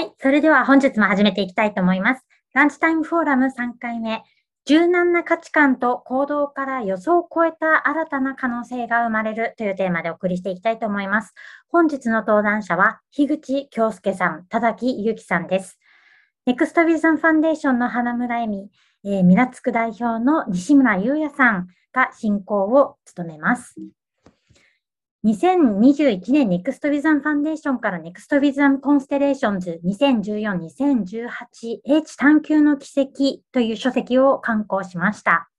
はい。それでは本日も始めていきたいと思います。ランチタイムフォーラム3回目。柔軟な価値観と行動から予想を超えた新たな可能性が生まれるというテーマでお送りしていきたいと思います。本日の登壇者は、樋口京介さん、田崎祐樹さんです。ネクストビズンファンデーションの花村恵美、えー、ミラツク代表の西村優也さんが進行を務めます。2021年 Next Wisdom Foundation からネクストビザンコンステレーションズ2014-2018 H 探求の奇跡という書籍を刊行しました。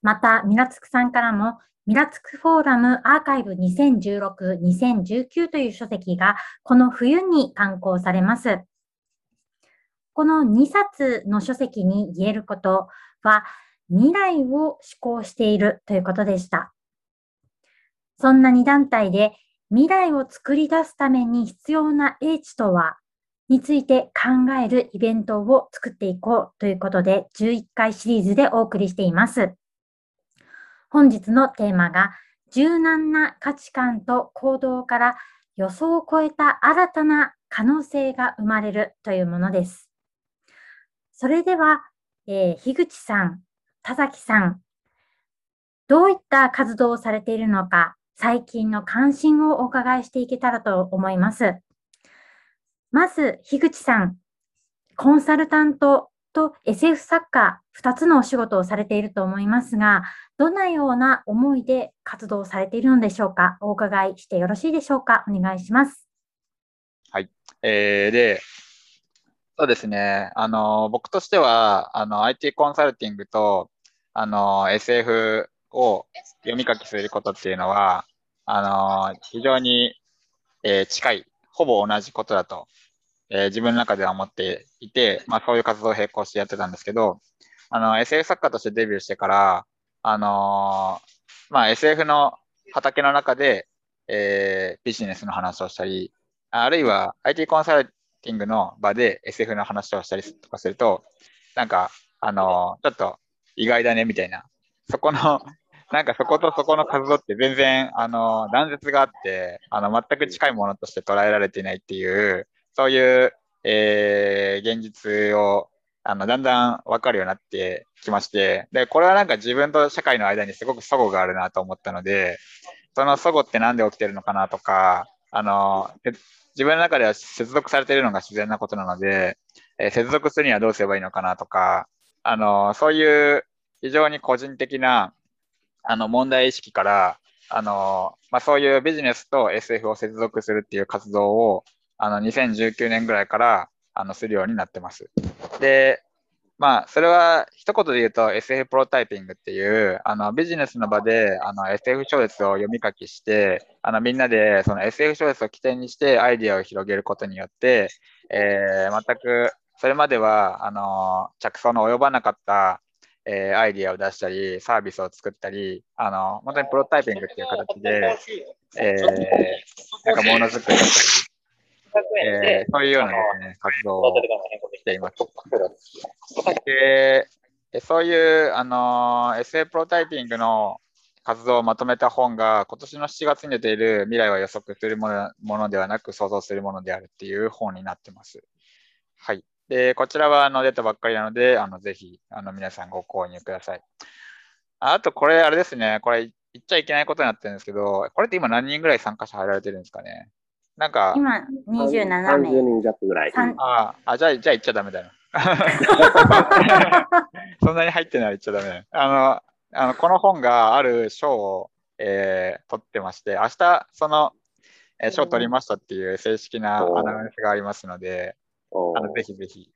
また、ミラツクさんからもミラツクフォーラムアーカイブ2016-2019という書籍がこの冬に刊行されます。この2冊の書籍に言えることは未来を思考しているということでした。そんな2団体で未来を作り出すために必要な英知とはについて考えるイベントを作っていこうということで11回シリーズでお送りしています。本日のテーマが柔軟な価値観と行動から予想を超えた新たな可能性が生まれるというものです。それでは、えー、樋口さん、田崎さん、どういった活動をされているのか、最近の関心をお伺いしていけたらと思います。まず、樋口さん、コンサルタントと SF 作家、2つのお仕事をされていると思いますが、どのような思いで活動されているのでしょうか？お伺いしてよろしいでしょうか？お願いします。はい。えー、で、そうですね。あの、僕としては、あの、IT コンサルティングと、あの、SF を読み書きすることっていうのは、あのー、非常に、えー、近い、ほぼ同じことだと、えー、自分の中では思っていて、まあそういう活動を並行してやってたんですけど、あの、SF 作家としてデビューしてから、あのまあ SF の畑の中で、えビジネスの話をしたり、あるいは IT コンサルティングの場で SF の話をしたりとかすると、なんか、あのちょっと意外だねみたいな、そこのなんかそことそこの活動って全然、あの、断絶があって、あの、全く近いものとして捉えられていないっていう、そういう、えー、現実を、あの、だんだん分かるようになってきまして、で、これはなんか自分と社会の間にすごく齟齬があるなと思ったので、その齟齬って何で起きてるのかなとか、あの、自分の中では接続されているのが自然なことなので、えー、接続するにはどうすればいいのかなとか、あの、そういう非常に個人的なあの問題意識から、あのまあ、そういうビジネスと SF を接続するっていう活動をあの2019年ぐらいからあのするようになってます。で、まあ、それは一言で言うと SF プロタイピングっていうあのビジネスの場であの SF 小説を読み書きしてあのみんなでその SF 小説を起点にしてアイディアを広げることによって、えー、全くそれまではあの着想の及ばなかったえー、アイディアを出したり、サービスを作ったり、あの、本当にプロタイピングっていう形で、えー、なんかものづくりだったり、えー、そういうようなね、活動をしています。で、そういう、あの、SA プロタイピングの活動をまとめた本が、今年の7月に出ている未来は予測するものものではなく想像するものであるっていう本になってます。はい。で、こちらはあの出たばっかりなので、あのぜひあの皆さんご購入ください。あと、これ、あれですね、これ言っちゃいけないことになってるんですけど、これって今何人ぐらい参加者入られてるんですかね？なんか、今27名。30人弱ぐらい。ああ、じゃあ、じゃあ言っちゃダメだよ。そんなに入ってない言っちゃダメあの、あのこの本がある賞を、えー、取ってまして、明日、その、えー、賞を取りましたっていう正式なアナウンスがありますので、あのぜひぜひ、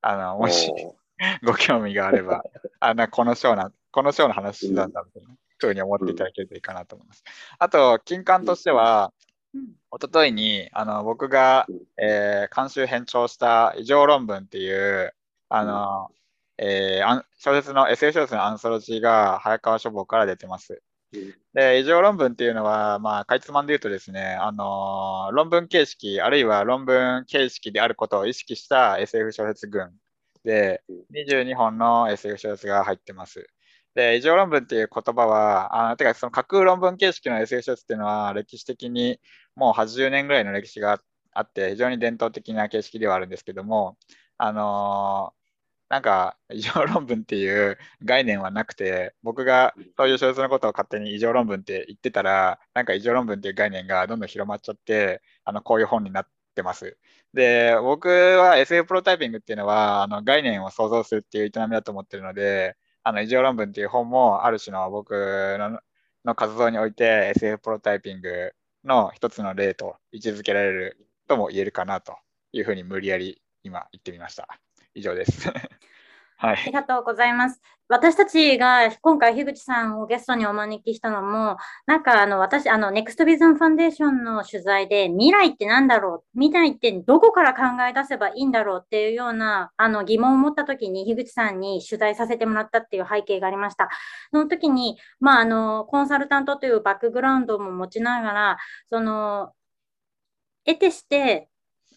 あの、もし ご興味があれば、あの、この章な、この章の話なんだみたいなふうに思っていただけるといいかなと思います。あと、金刊としては、おとといにあの僕が、えー、監修編聴した異常論文っていうあの、えー、小説の SF 小説のアンソロジーが早川書房から出てます。で、異常論文っていうのは、まあ、かいつまんで言うとですね、あのー、論文形式、あるいは論文形式であることを意識した SF 小説群で、22本の SF 小説が入ってます。で、異常論文っていう言葉は、あてか、その架空論文形式の SF 小説っていうのは、歴史的にもう80年ぐらいの歴史があって、非常に伝統的な形式ではあるんですけども、あのなんか異常論文っていう概念はなくて、僕がそういう小説のことを勝手に異常論文って言ってたら、なんか異常論文っていう概念がどんどん広まっちゃって、あのこういう本になってます。で、僕は SF プロタイピングっていうのは、あの概念を想像するっていう営みだと思ってるので、あの異常論文っていう本もある種の僕のの活動において SF プロタイピングの一つの例と位置づけられるとも言えるかなというふうに無理やり今言ってみました。以上です。はい、ありがとうございます。私たちが今回、樋口さんをゲストにお招きしたのも、なんかあの私、あの、ネクストビズンファンデーションの取材で、未来って何だろう？未来ってどこから考え出せばいいんだろうっていうようなあの疑問を持った時に、樋口さんに取材させてもらったっていう背景がありました。その時に、まあ、あの、コンサルタントというバックグラウンドも持ちながら、その、得てして、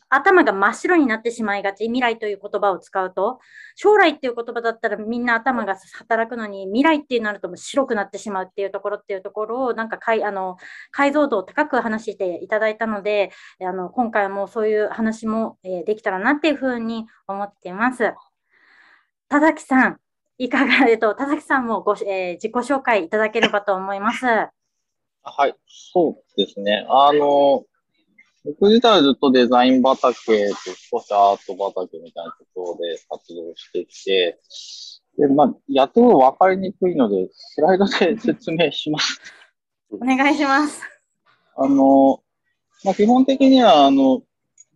頭が真っ白になってしまいがち。未来という言葉を使うと。将来っていう言葉だったらみんな頭が働くのに、未来ってなると白くなってしまうっていうところっていうところを、なんかかいあの解像度を高く話していただいたので、あの今回もそういう話も、え、できたらなっていうふうに思っています。田崎さん、いかが、えっと、田崎さんもご、えー、自己紹介いただければと思います。はい、そうですね。あの、僕自体はずっとデザイン畑と少しアート畑みたいなところで活動してきて、で、まあ、やっと分かりにくいので、スライドで説明します。お願いします。あの、まあ、基本的には、あの、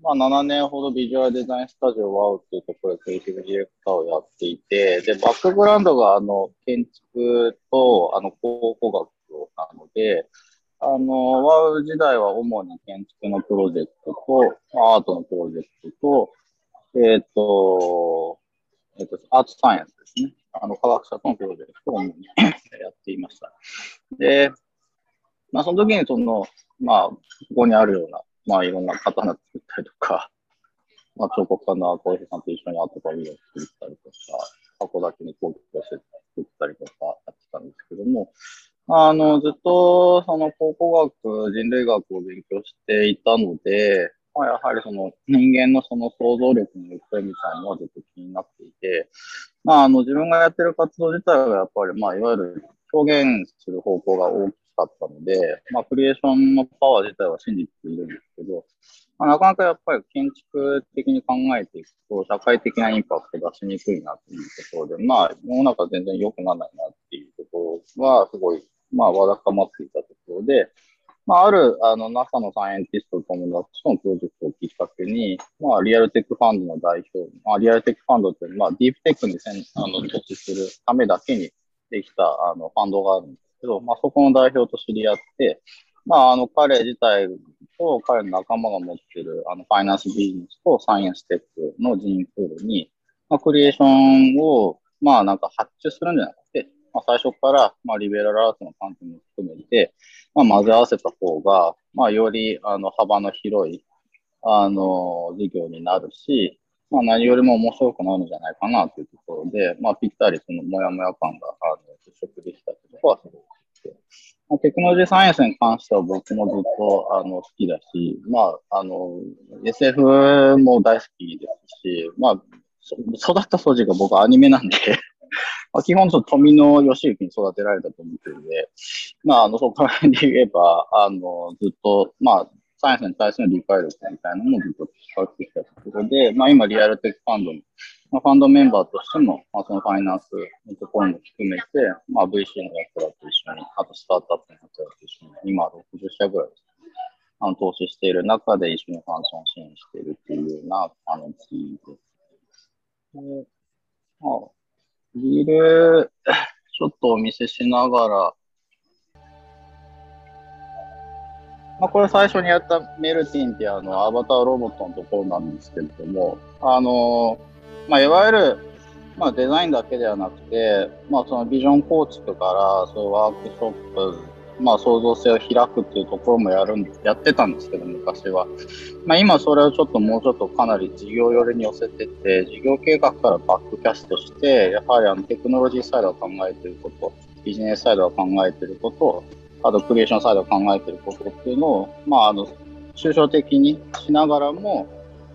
まあ、7年ほどビジュアルデザインスタジオワウっていうところでクリエイティブディレクターをやっていて、で、バックグラウンドが、あの、建築と、あの、考古学なので、あの、ワウ時代は主に建築のプロジェクトと、アートのプロジェクトと、えっ、ー、と、えっ、ー、と、アーツサイエンスですね。あの、科学者とのプロジェクトを主に やっていました。で、まあ、その時にその、まあ、ここにあるような、まあ、いろんな刀作ったりとか、まあ、彫刻家の小池さんと一緒にアートパビリオン作ったりとか、箱だけに工具をして作ったりとかやってたんですけども、あの、ずっと、その、考古学、人類学を勉強していたので、まあ、やはりその、人間のその想像力の行方みたいなのはずっと気になっていて、まあ、あの、自分がやってる活動自体はやっぱり、まあ、いわゆる表現する方向が大きかったので、まあ、クリエーションのパワー自体は信じているんですけど、まあ、なかなかやっぱり建築的に考えていくと、社会的なインパクト出しにくいなというところで、まあ、世の中全然良くならないなっていうところは、すごいまあ、わだかまっていたところで、まあ、ある、あの、NASA のサイエンティストと友達とのプロジェクトをきっかけに、まあ、リアルテックファンドの代表、まあ、リアルテックファンドって、まあ、ディープテックにせんあの投資するためだけにできた、あの、ファンドがあるんですけど、まあ、そこの代表と知り合って、まあ、あの、彼自体と彼の仲間が持ってる、あの、ファイナンスビジネスとサイエンステックの人員プールに、まあ、クリエーションを、まあ、なんか発注するんじゃなくて、まあ、最初から、まあ、リベラルアーツの観点も含めて、まあ、混ぜ合わせた方が、まあ、より、あの、幅の広い、あの、事業になるし、まあ、何よりも面白くなるんじゃないかなというところで、まあ、ぴったりそのモヤモヤ感が、あの、接触できたというところはすごくて、まあ、テクノロジーサイエンスに関しては僕もずっと、あの、好きだし、まあ、あの、SF も大好きですし、まあ、育った素地が僕アニメなんで。まあ、基本、富野義行に育てられたと思ってるんで、まあ、あの、そこからで言えば、あの、ずっと、まあ、サイエンスに対する理解力みたいなのもずっと培ってきたところで、まあ、今、リアルテックファンドの、まあ、ファンドメンバーとしても、まあ、そのファイナンスのところも含めて、まあ、VC の奴らと一緒に、あとスタートアップの奴らと一緒に、今60社ぐらいですあの投資している中で一緒にファンション支援しているっていうような感じです。でまあビール、ちょっとお見せしながら、まあ、これ最初にやったメルティンってあのアバターロボットのところなんですけれども、あの、まあ、いわゆる、まあ、デザインだけではなくて、まあ、そのビジョン構築から、そういうワークショップまあ、創造性を開くっていうところもやるんやってたんですけど、昔は。まあ、今それをちょっともうちょっとかなり事業寄りに寄せてて、事業計画からバックキャストして、やはりあのテクノロジーサイドを考えてること、ビジネスサイドを考えてること、あとクリエーションサイドを考えてることっていうのを、まあ、あの、抽象的にしながらも、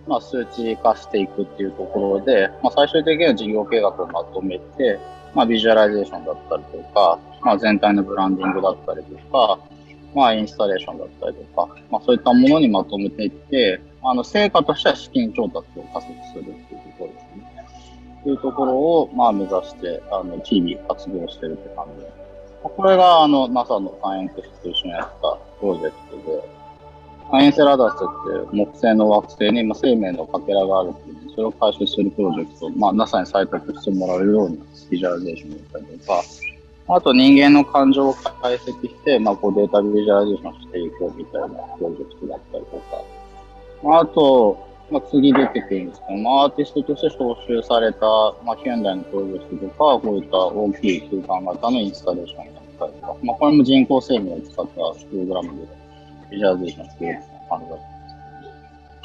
まあ、数値化していくっていうところで、まあ、最終的には事業計画をまとめて、まあ、 visualization だったりとか、まあ、全体のブランディングだったりとか、まあ、インスタレーションだったりとか、まあ、そういったものにまとめていって、あの、成果としては資金調達を加速するっていうところですね。というところを、まあ、目指して、あの、日々活動してるって感じです。これが、あの、NASA の scientist と一緒にやったプロジェクトで、サイエンセラダスっていう木星の惑星に、生命のかけらがあるっていう、それを回収するプロジェクト、まあ、NASA に採択してもらえるようなvisualization だったりとか、あと人間の感情を解析して、まあ、こう data visualization していこうみたいなプロジェクトだったりとか、あと、まあ、次出てくるんですけど、まあ、アーティストとして招集された、まあ、現代のプロジェクトとか、こういった大きい空間型のインスタレーションだったりとか、まあ、これも人工生命を使ったプログラムで visualization してる感じだった。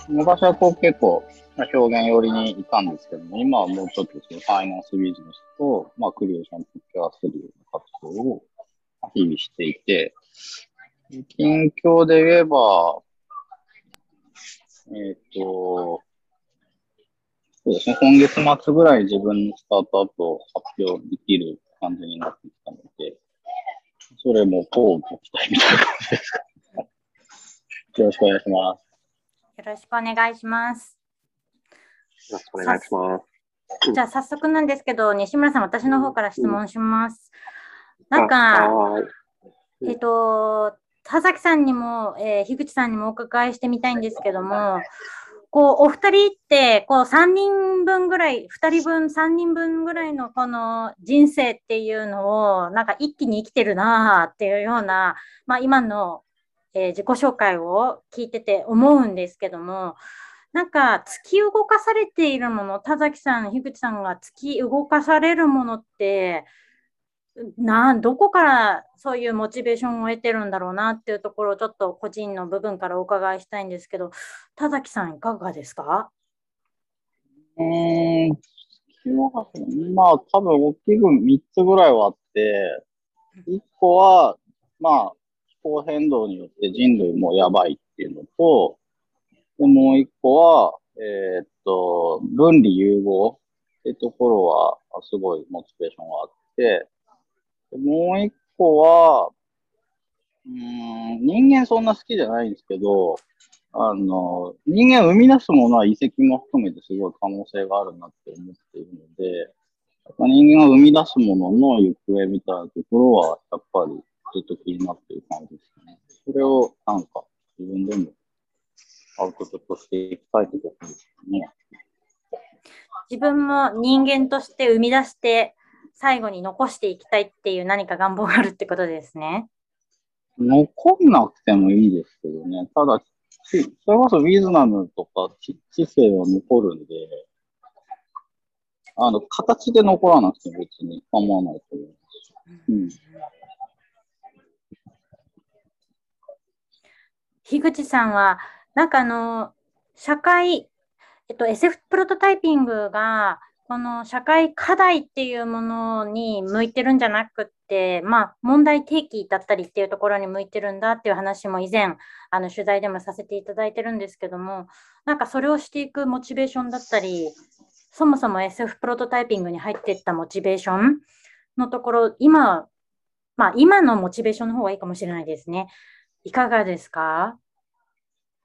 昔はこう結構、まあ表現寄りにいたんですけども、今はもうちょっとそのファイナンスビジネスと、まあ、クリエーションと付け合わせるような活動を日々していて、近況で言えば、えっ、ー、と、そうですね、今月末ぐらい自分のスタートアップを発表できる感じになってきたので、それもこうご期待みたいな感じですか。よろしくお願いします。よろしくお願いします。よろしくお願いします。じゃあ早速なんですけど、西村さん、私の方から質問します。なんか、えっ、と、田崎さんにも、えー、樋口さんにもお伺いしてみたいんですけども、こう、お二人って、こう、三人分ぐらい、二人分、三人分ぐらいのこの人生っていうのを、なんか一気に生きてるなっていうような、まあ今の、えー、自己紹介を聞いてて思うんですけども、なんか突き動かされているもの、田崎さん、樋口さんが突き動かされるものって、などこからそういうモチベーションを得てるんだろうなっていうところをちょっと個人の部分からお伺いしたいんですけど、田崎さん、いかがですか？うん、まあ、多分大きく3つぐらいはあって、1個は、まあ、候変動によって人類もやばいっていうのと、でもう1個は、えー、っと、分離融合っていうところは、すごいモチベーションがあって、でもう一個は、うん、人間そんな好きじゃないんですけど、あの、人間生み出すものは遺跡も含めてすごい可能性があるなって思っているので、人間が生み出すものの行方みたいなところは、やっぱりずっと気になっている感じですね。それをなんか自分でもアウトプットしていきたいところですね。自分も人間として生み出して最後に残していきたいっていう何か願望があるってことですね。残んなくてもいいですけどね。ただ、それこそウィズナムとか知性は残るんで、あの、形で残らなくても別に構わないと思います。うん。樋口さんは、なんかあの、社会、えっと、SF プロトタイピングが、この社会課題っていうものに向いてるんじゃなくって、まあ、問題提起だったりっていうところに向いてるんだっていう話も以前、あの取材でもさせていただいてるんですけども、なんかそれをしていくモチベーションだったり、そもそも SF プロトタイピングに入っていったモチベーションのところ、今、まあ、今のモチベーションの方がいいかもしれないですね。いかがですか？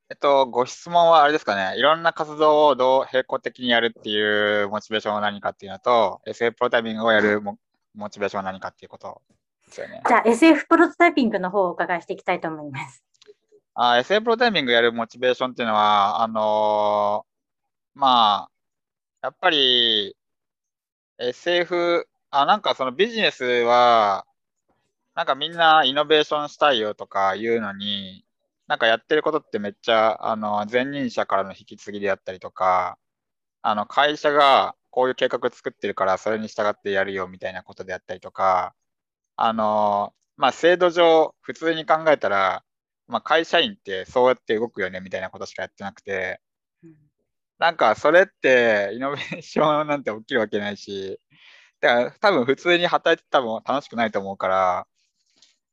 えっと、ご質問はあれですかね。いろんな活動をどう並行的にやるっていうモチベーションは何かっていうのと、SF プロタイピングをやるモモチベーションは何かっていうことですよね。じゃあ、SF プロトタイピングの方をお伺いしていきたいと思います。あ SF プロタイピングやるモチベーションっていうのは、あのー、まあ、やっぱり SF、あ、なんかそのビジネスは、なんかみんなイノベーションしたいよとか言うのに、なんかやってることってめっちゃ、あの、前任者からの引き継ぎであったりとか、あの、会社がこういう計画作ってるから、それに従ってやるよみたいなことであったりとか、あの、まあ、制度上、普通に考えたら、まあ、会社員ってそうやって動くよねみたいなことしかやってなくて、なんかそれってイノベーションなんて起きるわけないし、だから多分普通に働いて多分楽しくないと思うから、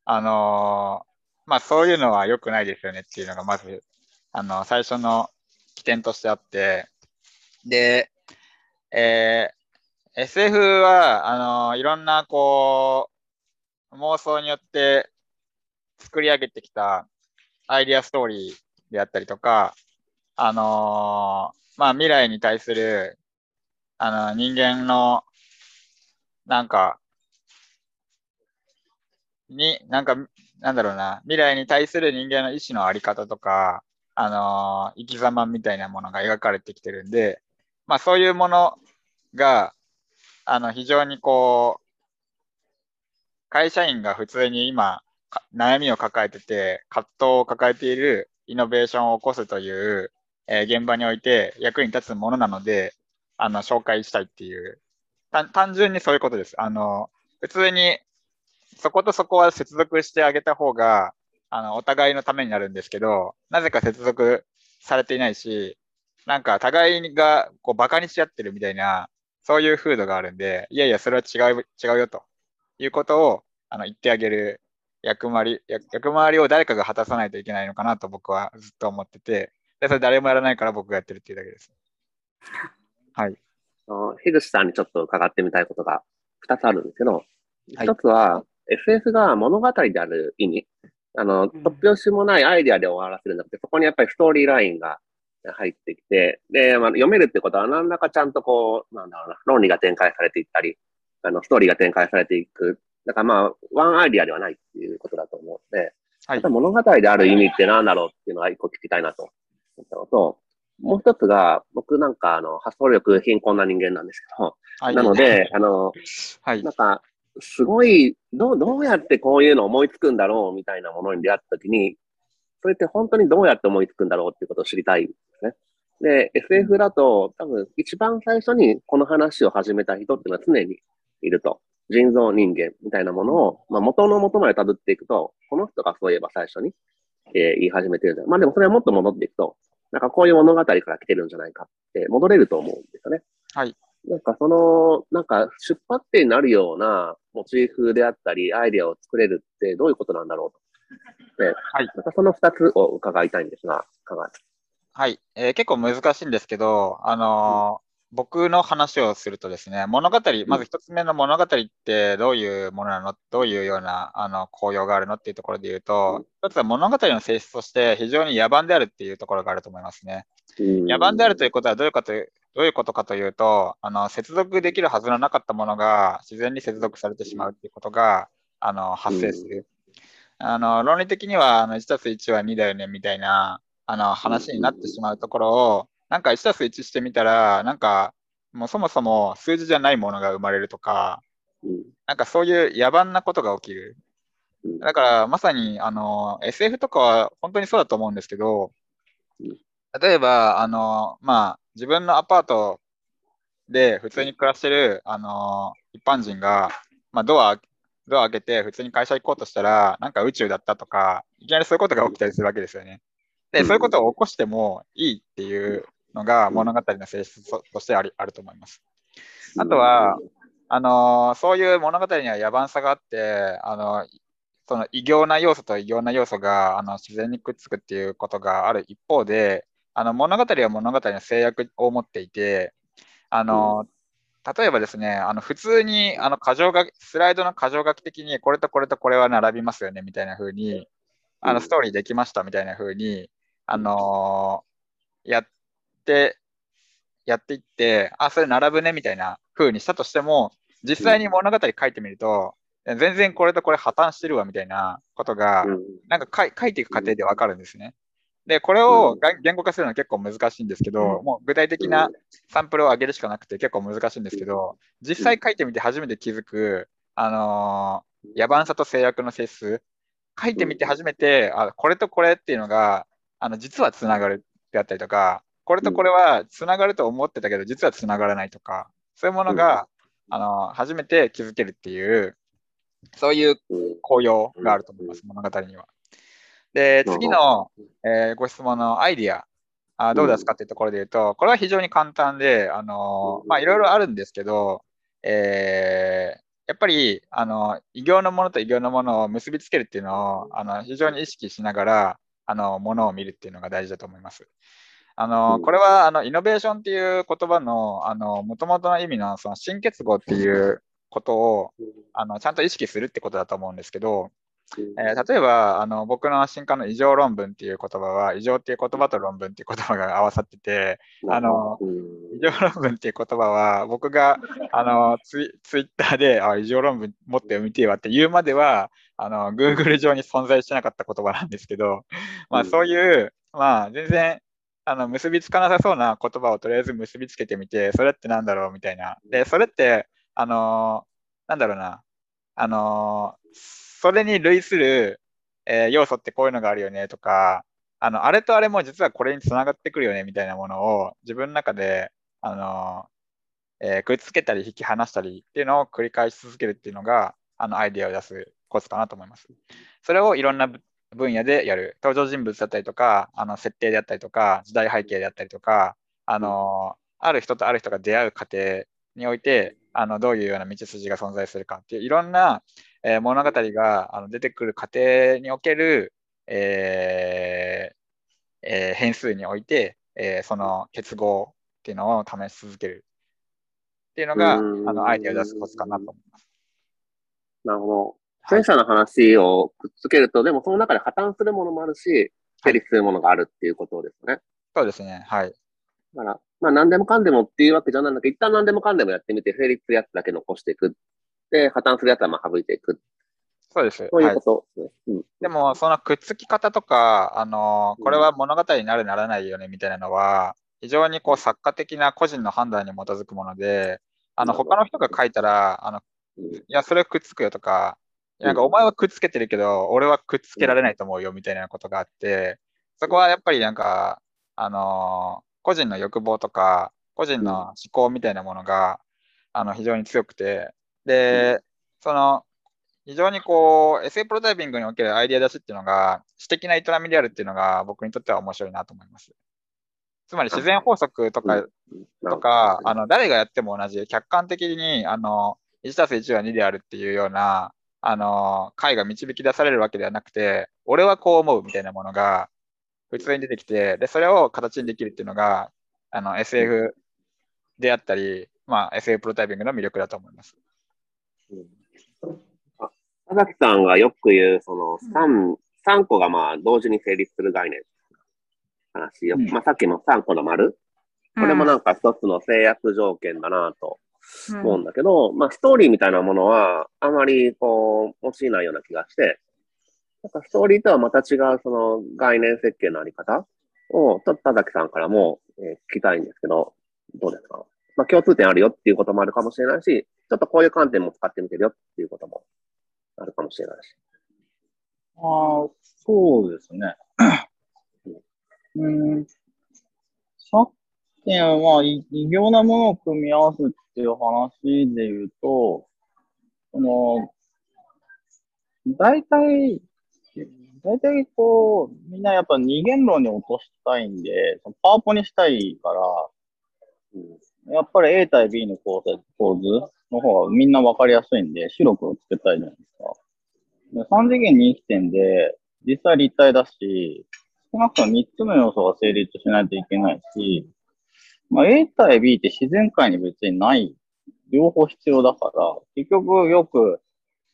あのまあそういうのは良くないですよねっていうのがまずあの、最初の起点としてあって、で、えー SF は、あの、いろんな、こう、妄想によって作り上げてきたアイディアストーリーであったりとか、あのーまあ、未来に対する、あの、人間の、なんか、に、なんか、なんだろうな、未来に対する人間の意志のあり方とか、あの生き様みたいなものが描かれてきてるんで、まあ、そういうものが、あの、非常にこう、会社員が普通に今、悩みを抱えてて、葛藤を抱えているイノベーションを起こすという、えー現場において役に立つものなので、あの、紹介したいっていう、単純にそういうことです。あの、普通に、そことそこは接続してあげた方が、あの、お互いのためになるんですけど、なぜか接続されていないし、なんか互いがこうバカにし合ってるみたいな、そういう風土があるんで、いやいや、それは違う、違うよということをあの言ってあげる役回り、役役回りを誰かが果たさないといけないのかなと僕はずっと思ってて、でそれ誰もやらないから僕がやってるっていうだけです。はい。あの樋口さんにちょっと伺ってみたいことが2つあるんですけど、はい1つは FF が物語である意味、あの、突拍子もないアイデアで終わらせるんじゃなくて、そこにやっぱりストーリーラインが入ってきて、で、まあ、読めるってことは何らかちゃんとこう、なんだろうな、論理が展開されていったり、あの、ストーリーが展開されていく。だからまあ、ワンアイデアではないっていうことだと思うので、はい物語である意味って何だろうっていうのは一個聞きたいなと思ったのと、もう一つが、僕なんかあの、発想力貧困な人間なんですけど、はい、なので、あの、はいな。んか、すごい、どう、どうやってこういうの思いつくんだろうみたいなものに出会ったときに、それって本当にどうやって思いつくんだろうっていうことを知りたいんですね。で、SF だと、多分一番最初にこの話を始めた人っていうのは常にいると。人造人間みたいなものを、まあ、元の元まで辿っていくと、この人がそういえば最初に、えー言い始めてるんじゃないまあでもそれはもっと戻っていくと、なんかこういう物語から来てるんじゃないかって戻れると思うんですよね。はい。なんかその、なんか出発点になるようなモチーフであったり、アイデアを作れるってどういうことなんだろうと。で、はい。またその二つを伺いたいんですが、いかがですかはい、えー結構難しいんですけど、あのー僕の話をするとですね、物語、まず一つ目の物語ってどういうものなの、どういうようなあの効用があるのっていうところで言うと、一つは物語の性質として非常に野蛮であるっていうところがあると思いますね。野蛮であるということはどういうかというどういうことかというと、あの接続できるはずのなかったものが自然に接続されてしまうっていうことがあの発生する。あの論理的にはあの1たす1は2だよねみたいなあの話になってしまうところを、なんか1たす1してみたら、なんかもうそもそも数字じゃないものが生まれるとか、うんなんかそういう野蛮なことが起きる。うんだからまさにあの SF とかは本当にそうだと思うんですけどうん、例えばあの、まあ、自分のアパートで普通に暮らしてるあの一般人が、まあ、ドアドア開けて普通に会社行こうとしたら、なんか宇宙だったとか、いきなりそういうことが起きたりするわけですよね。で、うんそういうことを起こしてもいいっていうのが物語の性質ととしてありあると思います。あとは、あのーそういう物語には野蛮さがあって、あのその異形な要素と異形な要素があの自然にくっつくっていうことがある一方で、あの物語は物語の制約を持っていて、あの例えばですね、あの普通にあの箇条書きスライドの箇条書き的にこれとこれとこれは並びますよねみたいな風に、あのストーリーできましたみたいな風に、あのーやって、やっていって、あ、それ並ぶねみたいな風にしたとしても、実際に物語書いてみると、全然これとこれ破綻してるわみたいなことが、うん。なんか書い書いていく過程でわかるんですね。で、これをが言語化するのは結構難しいんですけど、もう具体的なサンプルを上げるしかなくて結構難しいんですけど、実際書いてみて初めて気づく、あのー野蛮さと制約の性質、書いてみて初めて、あ、これとこれっていうのが、あの、実はつながるであったりとか、これとこれはつながると思ってたけど、実はつながらないとか、そういうものが、あの、初めて気づけるっていう、そういううん。効用があると思います、物語には。で、次の、えーご質問のアイディア、あどうですかっていうところで言うと、これは非常に簡単で、あのうん。まあ、いろいろあるんですけど、えーやっぱり、あの、異形のものと異形のものを結びつけるっていうのを、あの、非常に意識しながら、あのものを見るっていうのが大事だと思います。あのこれはあのイノベーションっていう言葉のもともとの意味のその新結合っていうことをあのちゃんと意識するってことだと思うんですけど、えー、例えばあの僕の新刊の異常論文っていう言葉は異常っていう言葉と論文っていう言葉が合わさっててあの異常論文っていう言葉は僕があのツツイッターであ異常論文持って読みてえわって言うまではあの Google 上に存在してなかった言葉なんですけど、まあ、そういう、まあ、全然あの結びつかなさそうな言葉をとりあえず結びつけてみてそれってなんだろうみたいな。でそれってあのなんだろうな。あのそれに類する、えー、要素ってこういうのがあるよねとか、あの、あれとあれも実はこれにつながってくるよねみたいなものを自分の中で、あの、えー、くっつけたり引き離したりっていうのを繰り返し続けるっていうのが、あの、アイデアを出すコツかなと思います。それをいろんな分野でやる。登場人物だったりとか、あの、設定であったりとか、時代背景であったりとか、あの、ある人とある人が出会う過程において、あの、どういうような道筋が存在するかっていういろんな、えー、物語があの出てくる過程における、えーえー、変数において、えー、その結合っていうのを試し続けるっていうのが、あの、アイデアを出すコツかなと思います。なるほど。前者の話をくっつけると、でもその中で破綻するものもあるし、成立するものがあるっていうことですね。そうですね。はい。だから、まあ何でもかんでもっていうわけじゃないんだけど、一旦何でもかんでもやってみて、成立するやつだけ残していく。で、破綻するやつはまあ省いていく。そうです。そういうこと。はい、でも、そのくっつき方とか、あの、これは物語になるならないよねみたいなのは、非常にこう作家的な個人の判断に基づくもので、あの、他の人が書いたら、あの、いや、それはくっつくよとか、なんかお前はくっつけてるけど、俺はくっつけられないと思うよみたいなことがあって、そこはやっぱりなんか、あの個人の欲望とか、個人の思考みたいなものが、あの非常に強くて、で、その、非常にこう、SA プロタイピングにおけるアイデア出しっていうのが、私的な営みであるっていうのが僕にとっては面白いなと思います。つまり自然法則とか、とか、あの、誰がやっても同じ、客観的に、あの、1たす1は2であるっていうような、あの、解が導き出されるわけではなくて、俺はこう思うみたいなものが、普通に出てきて、で、それを形にできるっていうのが、あの、SF であったり、まあ、SF プロタイピングの魅力だと思います。あ田崎さんがよく言う、その3、3個がまあ同時に成立する概念話よ、うん、まあ、さっきの3個の丸、これもなんか一つの制約条件だなと思うんだけど、うん、まあストーリーみたいなものはあまりこう用いないような気がして、なんかストーリーとはまた違うその概念設計のあり方を、ちょっと田崎さんからも、え、聞きたいんですけど、どうですか？まあ共通点あるよっていうこともあるかもしれないし、ちょっとこういう観点も使ってみてるよっていうこともあるかもしれないし。ああ、そうですね。うん。さっきは、まあ、異形なものを組み合わすっていう話で言うと、その、大体、大体こう、みんなやっぱ二元論に落としたいんで、そのパワポにしたいから、うん、やっぱり A 対 B の構成構図の方がみんなわかりやすいんで、白黒つけたいじゃないですか。で3次元に生きてんで、実際立体だし、少なくとも3つの要素が成立しないといけないし、まあ、A 対 B って自然界に別にない、両方必要だから、結局よく、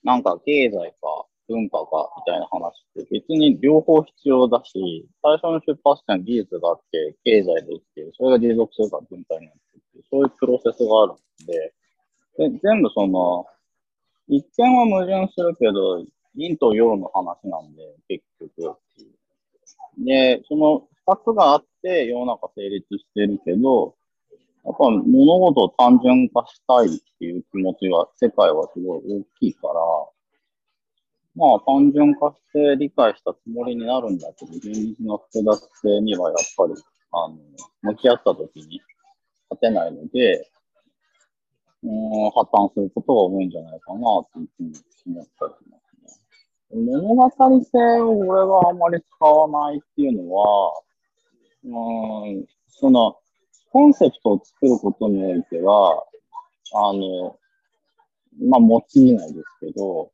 なんか経済か文化かみたいな話って別に両方必要だし、最初の出発点技術があって、経済で生きて、それが持続するから文化になってるそういうプロセスがあるんで、で全部その、一見は矛盾するけど、陰と陽の話なんで、結局。で、その二つがあって世の中成立してるけど、やっぱ物事を単純化したいっていう気持ちが、世界はすごい大きいから、まあ単純化して理解したつもりになるんだけど、現実の複雑性にはやっぱり、あの、向き合った時に勝てないので、うん、破綻することが多いんじゃないかなっていうふうに思ったりしますね。物語性を俺はあまり使わないっていうのは、うん、その、コンセプトを作ることにおいては、あの、まあ、用いないですけど、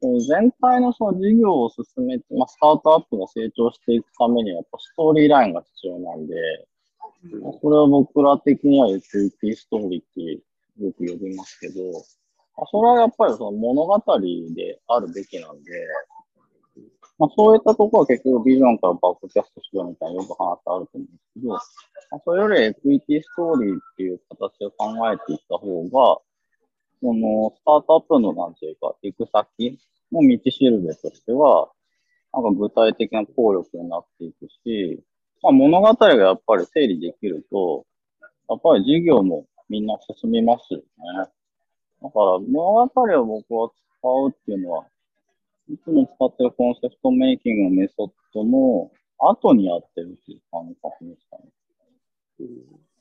全体のその事業を進めて、まあ、スタートアップが成長していくためには、やっぱストーリーラインが必要なんで、それは僕ら的には SUP ストーリーってよく呼びますけど、それはやっぱりその物語であるべきなんで、まあ、そういったところは結局ビジョンからバックキャストしようみたいなよく話あると思うんですけど、まあ、それよりエクイティストーリーっていう形を考えていった方が、そのスタートアップのなんていうか、行く先の道しるべとしては、なんか具体的な効力になっていくし、まあ、物語がやっぱり整理できると、やっぱり事業もみんな進みますよね。だから物語を僕は使うっていうのは、いつも使ってるコンセプトメイキングのメソッドの後にやってるっていう感覚ですかね。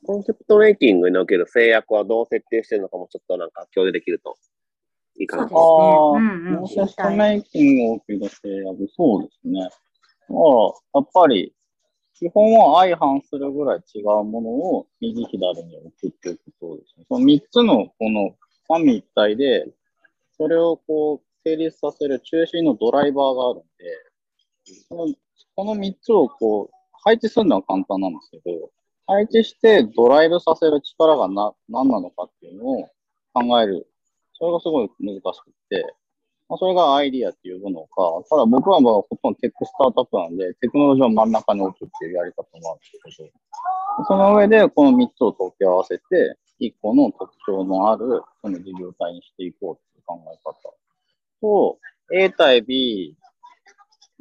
コンセプトメイキングにおける制約はどう設定してるのかもちょっとなんか共有できるといいかなと。ああ、コンセプトメイキングを受ける制約、そうですね。まあ、やっぱり、基本は相反するぐらい違うものを右左に置くっていうことですね。その3つのこの三位一体で、それをこう成立させる中心のドライバーがあるんで、このこの3つをこう配置するのは簡単なんですけど、配置してドライブさせる力がな何なのかっていうのを考える。それがすごい難しくて、まあ、それがアイディアっていうものか、ただ僕はまあほとんどテックスタートアップなんで、テクノロジーを真ん中に置くっていうやり方もあるんですけど、その上でこの3つを溶け合わせて、1個の特徴のあるその事業体にしていこうっていう考え方。と、A 対 B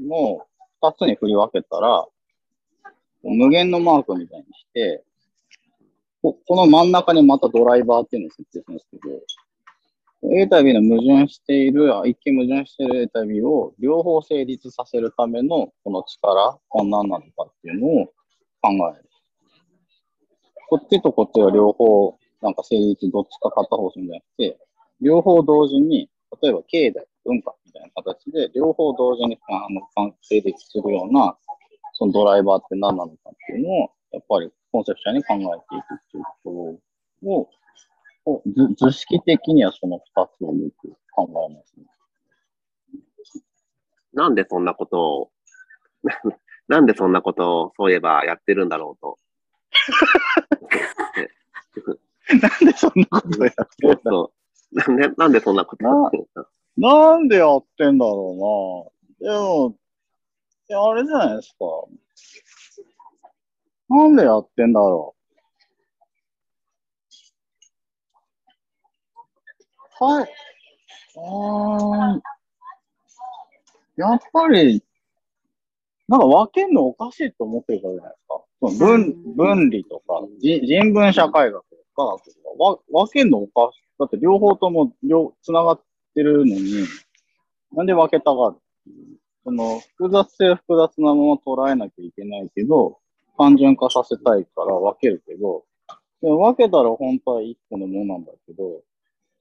の2つに振り分けたら、無限のマークみたいにして、ここの真ん中にまたドライバーっていうのを設定するんですけど、A 対 B の矛盾している、一見矛盾している A 対 B を両方成立させるためのこの力、こんなんなのかっていうのを考える。こっちとこっちが両方なんか成立どっちか片方するんじゃなくて、両方同時に、例えば経済、文化みたいな形で、両方同時に成立するような、そのドライバーって何なのかっていうのを、やっぱりコンセプションに考えていくっていうことを、を図図式的にはその二つをよく考えますね。なんでそんなことを、なんでそんなことをそういえばやってるんだろうと。なんでそんなことやってんだそうなんでなんでそんなことやってるんだなんでやってんだろうな。でも、いやあれじゃないですか。なんでやってんだろう。はい。うん。やっぱり、なんか分けんのおかしいと思ってるからじゃないですか。その分分離とか、人文社会学とか、わ分けんのおかしい。だって両方とも両、つながってるのに、なんで分けたがるその、複雑性複雑なまま捉えなきゃいけないけど、単純化させたいから分けるけど、でも分けたら本当は一個のものなんだけど、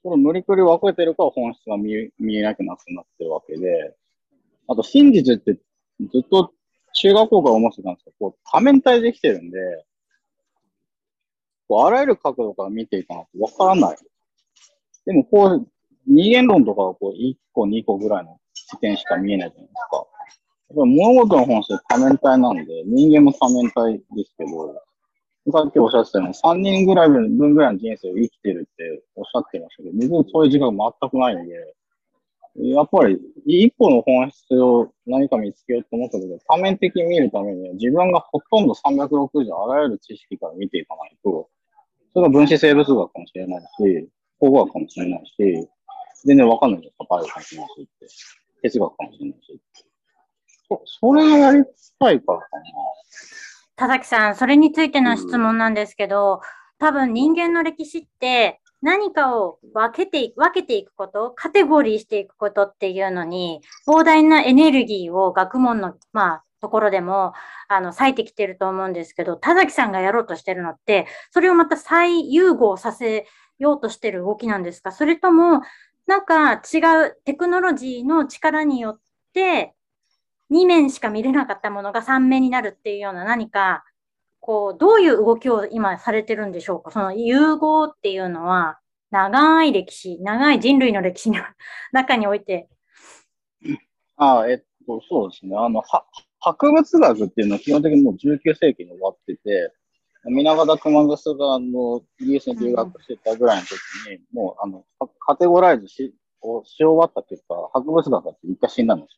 それ無理くり分けてるから本質が見え見えなくなってなってるわけで、あと真実ってずっと中学校から思ってたんですけど、こう多面体できてるんで、こうあらゆる角度から見ていかないと分からない。でもこう、二元論とかはこう1個2個ぐらいの視点しか見えないじゃないですか。やっぱ物事の本質は多面体なんで、人間も多面体ですけど、さっきおっしゃってたように3人ぐらい分ぐらいの人生を生きてるっておっしゃってましたけど、僕そういう時間全くないんで、やっぱり一個の本質を何か見つけようと思ったけど、多面的に見るためには自分がほとんど360あらゆる知識から見ていかないと、それが分子生物学かもしれないし、工学かもしれないし、全然わかんないん、バイオかもしれないしって、哲学かもしれないし。そそれがやりたいからかな。田崎さん、それについての質問なんですけど、多分人間の歴史って何かを分けて、分けていくこと、カテゴリーしていくことっていうのに、膨大なエネルギーを学問の、まあ、ところでも、あの、割いてきてると思うんですけど、田崎さんがやろうとしてるのって、それをまた再融合させようとしてる動きなんですか？それとも、なんか違うテクノロジーの力によって、2面しか見れなかったものが3面になるっていうような何か、こう、どういう動きを今されてるんでしょうか？その融合っていうのは、長い歴史、長い人類の歴史の 中において、ああ、えっと、そうですね。あの、博物学っていうのは基本的にもう19世紀に終わってて、皆方熊楠があの、イギリスに留学してたぐらいの時に、もうあの、カテゴライズし、をし終わった結果、博物学だって一回死んだんです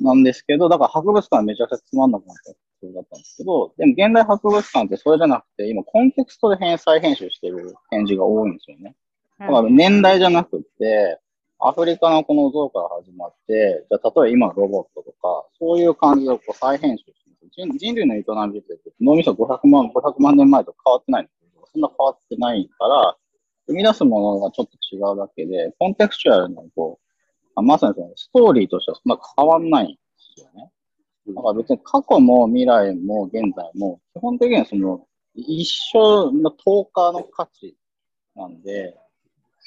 よ。なんですけど、だから博物館はめちゃくちゃつまんなくなったそうだったんですけど、でも現代博物館ってそれじゃなくて、今コンテクストで返済編集してる展示が多いんですよね。だから年代じゃなくて、アフリカのこの像から始まって、じゃあ例えば今ロボットとか、そういう感じでこう再編集して人人類の営みって脳みそ500万、500万年前と変わってないんですけど、そんな変わってないから、生み出すものがちょっと違うだけで、コンテクチュアルなこう、まさにそのストーリーとしてはそんな変わんないんですよね。だから別に過去も未来も現在も、基本的にはその一緒の10日の価値なんで、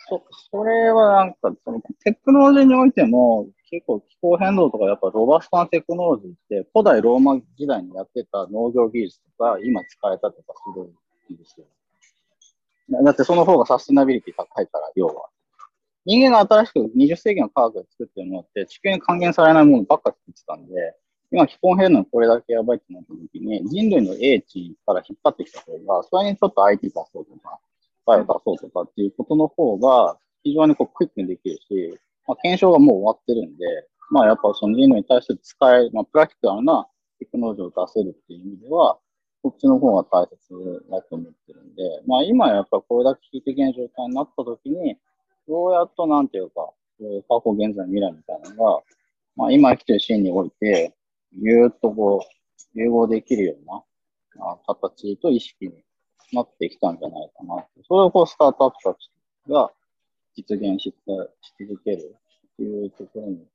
そ、それはなんか、そのテクノロジーにおいても、結構気候変動とかやっぱロバストなテクノロジーって古代ローマ時代にやってた農業技術とか今使えたとかすごいんですよ。だってその方がサステナビリティ高いから、要は。人間が新しく20世紀の科学で作ってるのって地球に還元されないものばっか作ってたんで、今気候変動これだけやばいってなった時に人類の英知から引っ張ってきた方が、それにちょっと IT 出そうとか、バイオ出そうとかっていうことの方が非常にこうクイックにできるし、まあ、検証がもう終わってるんで、まあやっぱその人類に対して使え、まあプラクティカルなテクノロジーを出せるっていう意味では、こっちの方が大切だと思ってるんで、まあ今やっぱこれだけ危機的な状態になった時に、どうやっとなんていうか、過去、現在、未来みたいなのが、まあ今生きてるシーンにおいて、ぎゅーっとこう、融合できるような形と意識になってきたんじゃないかな。それをこうスタートアップたちが実現し続けるっていうところに、よ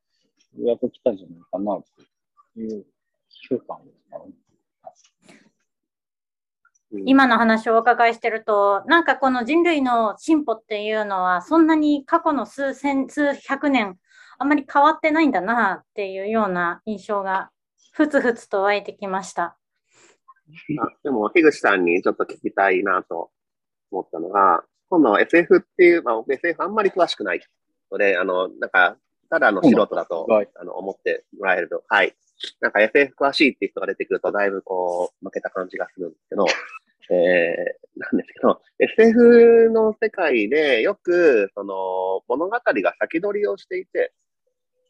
うやく来たんじゃないかなという習慣ですね。今の話をお伺いしてると、なんかこの人類の進歩っていうのは、そんなに過去の数千、数百年、あんまり変わってないんだなっていうような印象が、ふつふつと湧いてきました。あでも、樋口さんにちょっと聞きたいなと思ったのが、今度 SF っていう、まあ、SF あんまり詳しくないので、あの、なんか、ただの素人だと、あの、思ってもらえると、はい。なんか FF 詳しいっていう人が出てくると、だいぶこう、負けた感じがするんですけど、えー、なんですけど、SF の世界でよく、その、物語が先取りをしていて、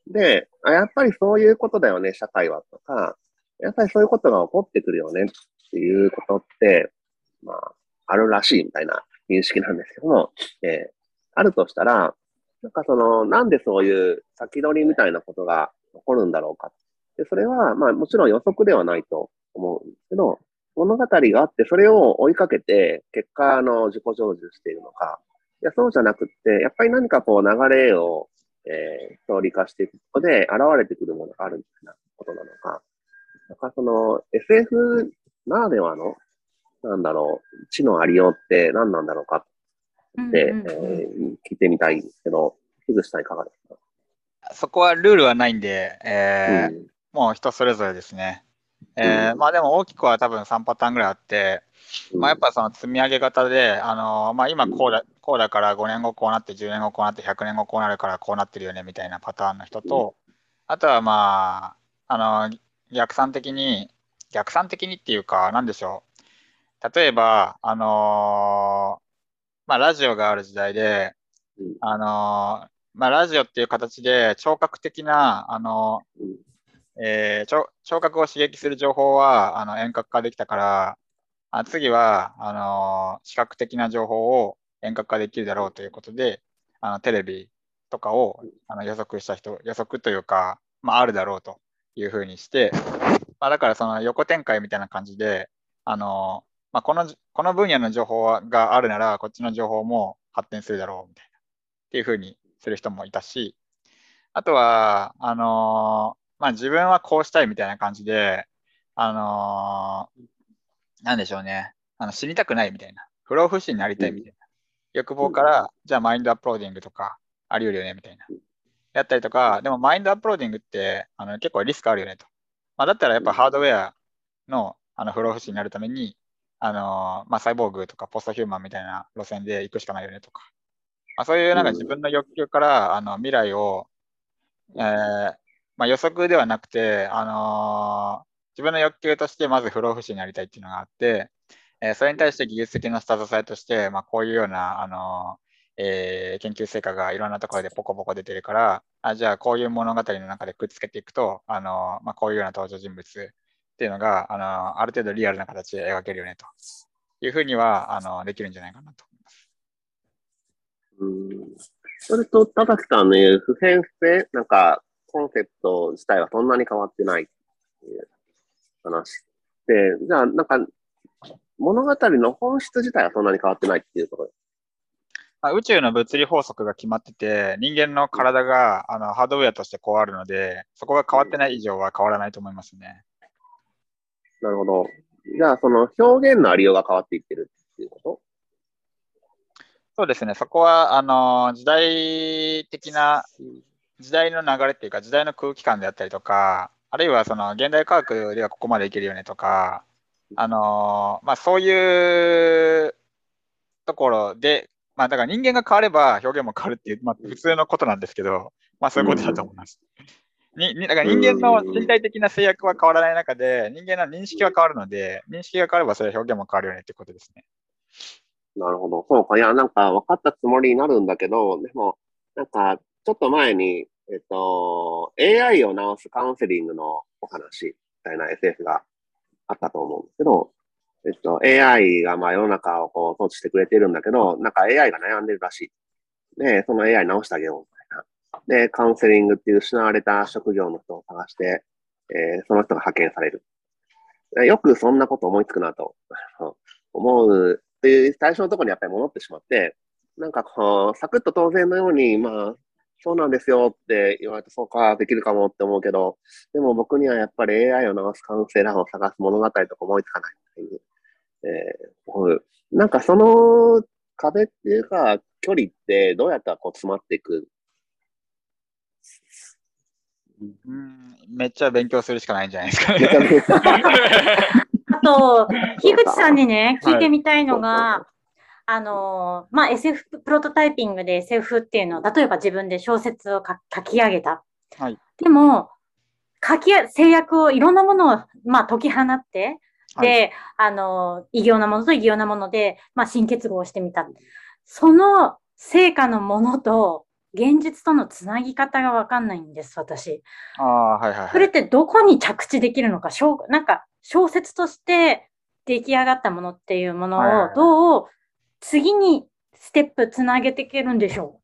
で、やっぱりそういうことだよね、社会はとか、やっぱりそういうことが起こってくるよね。っていうことって、まあ、あるらしいみたいな認識なんですけども、えー、あるとしたら、なんかその、なんでそういう先取りみたいなことが起こるんだろうか。で、それは、まあもちろん予測ではないと思うんですけど、物語があって、それを追いかけて、結果、あの、自己成就しているのか。いや、そうじゃなくって、やっぱり何かこう流れを、えー、ストーリー化していくことで現れてくるものがあるみたいなことなのか。だかその SF ならではのなんだろう、知のありようって何なんだろうか。って、うんうんうん、えー、聞いてみたいんですけど、樋口さんいかがですか？そこはルールはないんで、えー、うん、もう人それぞれですね。えー、うん、まあでも大きくは多分3パターンぐらいあって、うん、まあやっぱその積み上げ型で、あのー、まあ今こうだ、こうだから5年後こうなって、10年後こうなって、100年後こうなるからこうなってるよねみたいなパターンの人と、あとはまあ、あのー、逆算的に、逆算的にっていうか、なんでしょう。例えば、あのー、まあ、ラジオがある時代で、あのー、まあ、ラジオっていう形で聴覚的な、あのー、えー、聴覚を刺激する情報はあの遠隔化できたから、あ次はあの視覚的な情報を遠隔化できるだろうということで、あのテレビとかをあの予測した人、予測というか、まあ、あるだろうというふうにして、まあ、だからその横展開みたいな感じで、あのまあ、この、この分野の情報があるなら、こっちの情報も発展するだろう、みたいな。っていうふうにする人もいたし、あとは、あの、まあ、自分はこうしたいみたいな感じで、あの、なんでしょうね。あの、死にたくないみたいな。不老不死になりたいみたいな。欲望から、じゃあマインドアップローディングとかあり得るよね、みたいな。やったりとか、でもマインドアップローディングってあの結構リスクあるよねと。まあ、だったらやっぱハードウェアのあの不老不死になるために、あの、まあ、サイボーグとかポストヒューマンみたいな路線で行くしかないよねとか、まあ、そういうなんか自分の欲求から、あの未来を、えー、まあ、予測ではなくて、あのー自分の欲求としてまず不老不死になりたいっていうのがあって、えーそれに対して技術的な下支えとして、まあ、こういうような、あのーえー研究成果がいろんなところでポコポコ出てるから、あじゃあこういう物語の中でくっつけていくと、あのまあ、こういうような登場人物っていうのが、あのある程度リアルな形で描けるよねというふうには、あのできるんじゃないかなと思います。うん。それと、田崎さんの言う普遍性、なんか、コンセプト自体はそんなに変わってないっていう話。で、じゃあ、なんか、物語の本質自体はそんなに変わってないっていうところ。あ、宇宙の物理法則が決まってて、人間の体があのハードウェアとしてこうあるので、そこが変わってない以上は変わらないと思いますね。なるほど。じゃあ、その表現のありようが変わっていってるっていうこと？そうですね、そこはあの時代的な、時代の流れっていうか、時代の空気感であったりとか、あるいはその現代科学ではここまでいけるよねとか、あのまあ、そういうところで、まあ、だから人間が変われば表現も変わるっていう、まあ、普通のことなんですけど、まあ、そういうことだと思います。にだから人間の身体的な制約は変わらない中で、人間の認識は変わるので、認識が変わればそれは表現も変わるよねってことですね。なるほど。そうか。いや、なんか分かったつもりになるんだけど、でも、なんか、ちょっと前に、えっと、AI を直すカウンセリングのお話みたいな SF があったと思うんですけど、えっと、AI がまあ世の中をこう統治してくれてるんだけど、なんか AI が悩んでるらしい。で、その AI 直してあげようみたいな。で、カウンセリングっていう失われた職業の人を探して、えーその人が派遣される。よくそんなこと思いつくなと 思うっていう最初のところにやっぱり戻ってしまって、なんかこう、サクッと当然のように、まあ、そうなんですよって言われて、そうか、できるかもって思うけど、でも僕にはやっぱり AI を直すカウンセラーを探す物語とか思いつかないっていう、ーなんかその壁っていうか、距離ってどうやったらこう詰まっていく？うんめっちゃ勉強するしかないんじゃないですかね。あと、樋口さんにね、聞いてみたいのはい。が、あの、まあ、SF プロトタイピングで SF っていうのを、例えば自分で小説を書書き上げた。はい。でも、書きや、制約をいろんなものを、まあ、解き放って、はいで、あの、異形なものと異形なもので、まあ、新結合してみた。その成果のものと、現実とのつなぎ方がわかんないんです、私。ああ、はいはいはい。それってどこに着地できるのか、小なんか小説として出来上がったものっていうものをどう次にステップつなげていけるんでしょ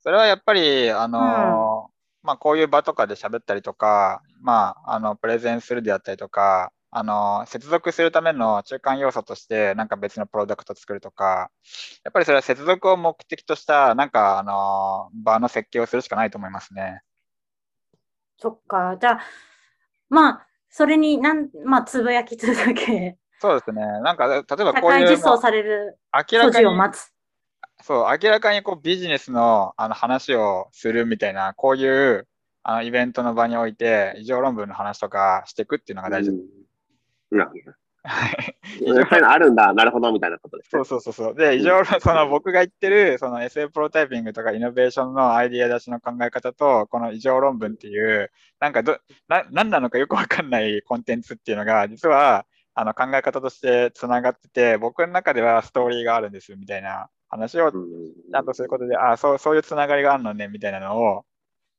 それはやっぱり、あのーまあ、こういう場とかで喋ったりとか、まあ、あの、プレゼンするであったりとか、あのー接続するための中間要素として、なんか別のプロダクト作るとか、やっぱりそれは接続を目的とした、なんか、あのー場の設計をするしかないと思いますね。う。そっか。じゃあ、まあ、それになん、まあ、つぶやき続け、そうですね。なんか、例えば社こういう、会実装される明らかにを、待つ。そう、明らかにこうビジネスのあの話をするみたいな、こういうあのイベントの場において、異常論文の話とかしていくっていうのが大事。うん。なるほど。はい そういうのあるんだ、なるほど、みたいなことですねそう。そうそうそう。で、異常論、その僕が言ってる、その SA プロタイピングとかイノベーションのアイディア出しの考え方と、この異常論文っていう、なんかど、な、何なのかよくわかんないコンテンツっていうのが、実は、あの考え方としてつながってて、僕の中ではストーリーがあるんですみたいな話をうんちゃんとそういうことで、ああ、そう、そういうつながりがあるのね、みたいなのを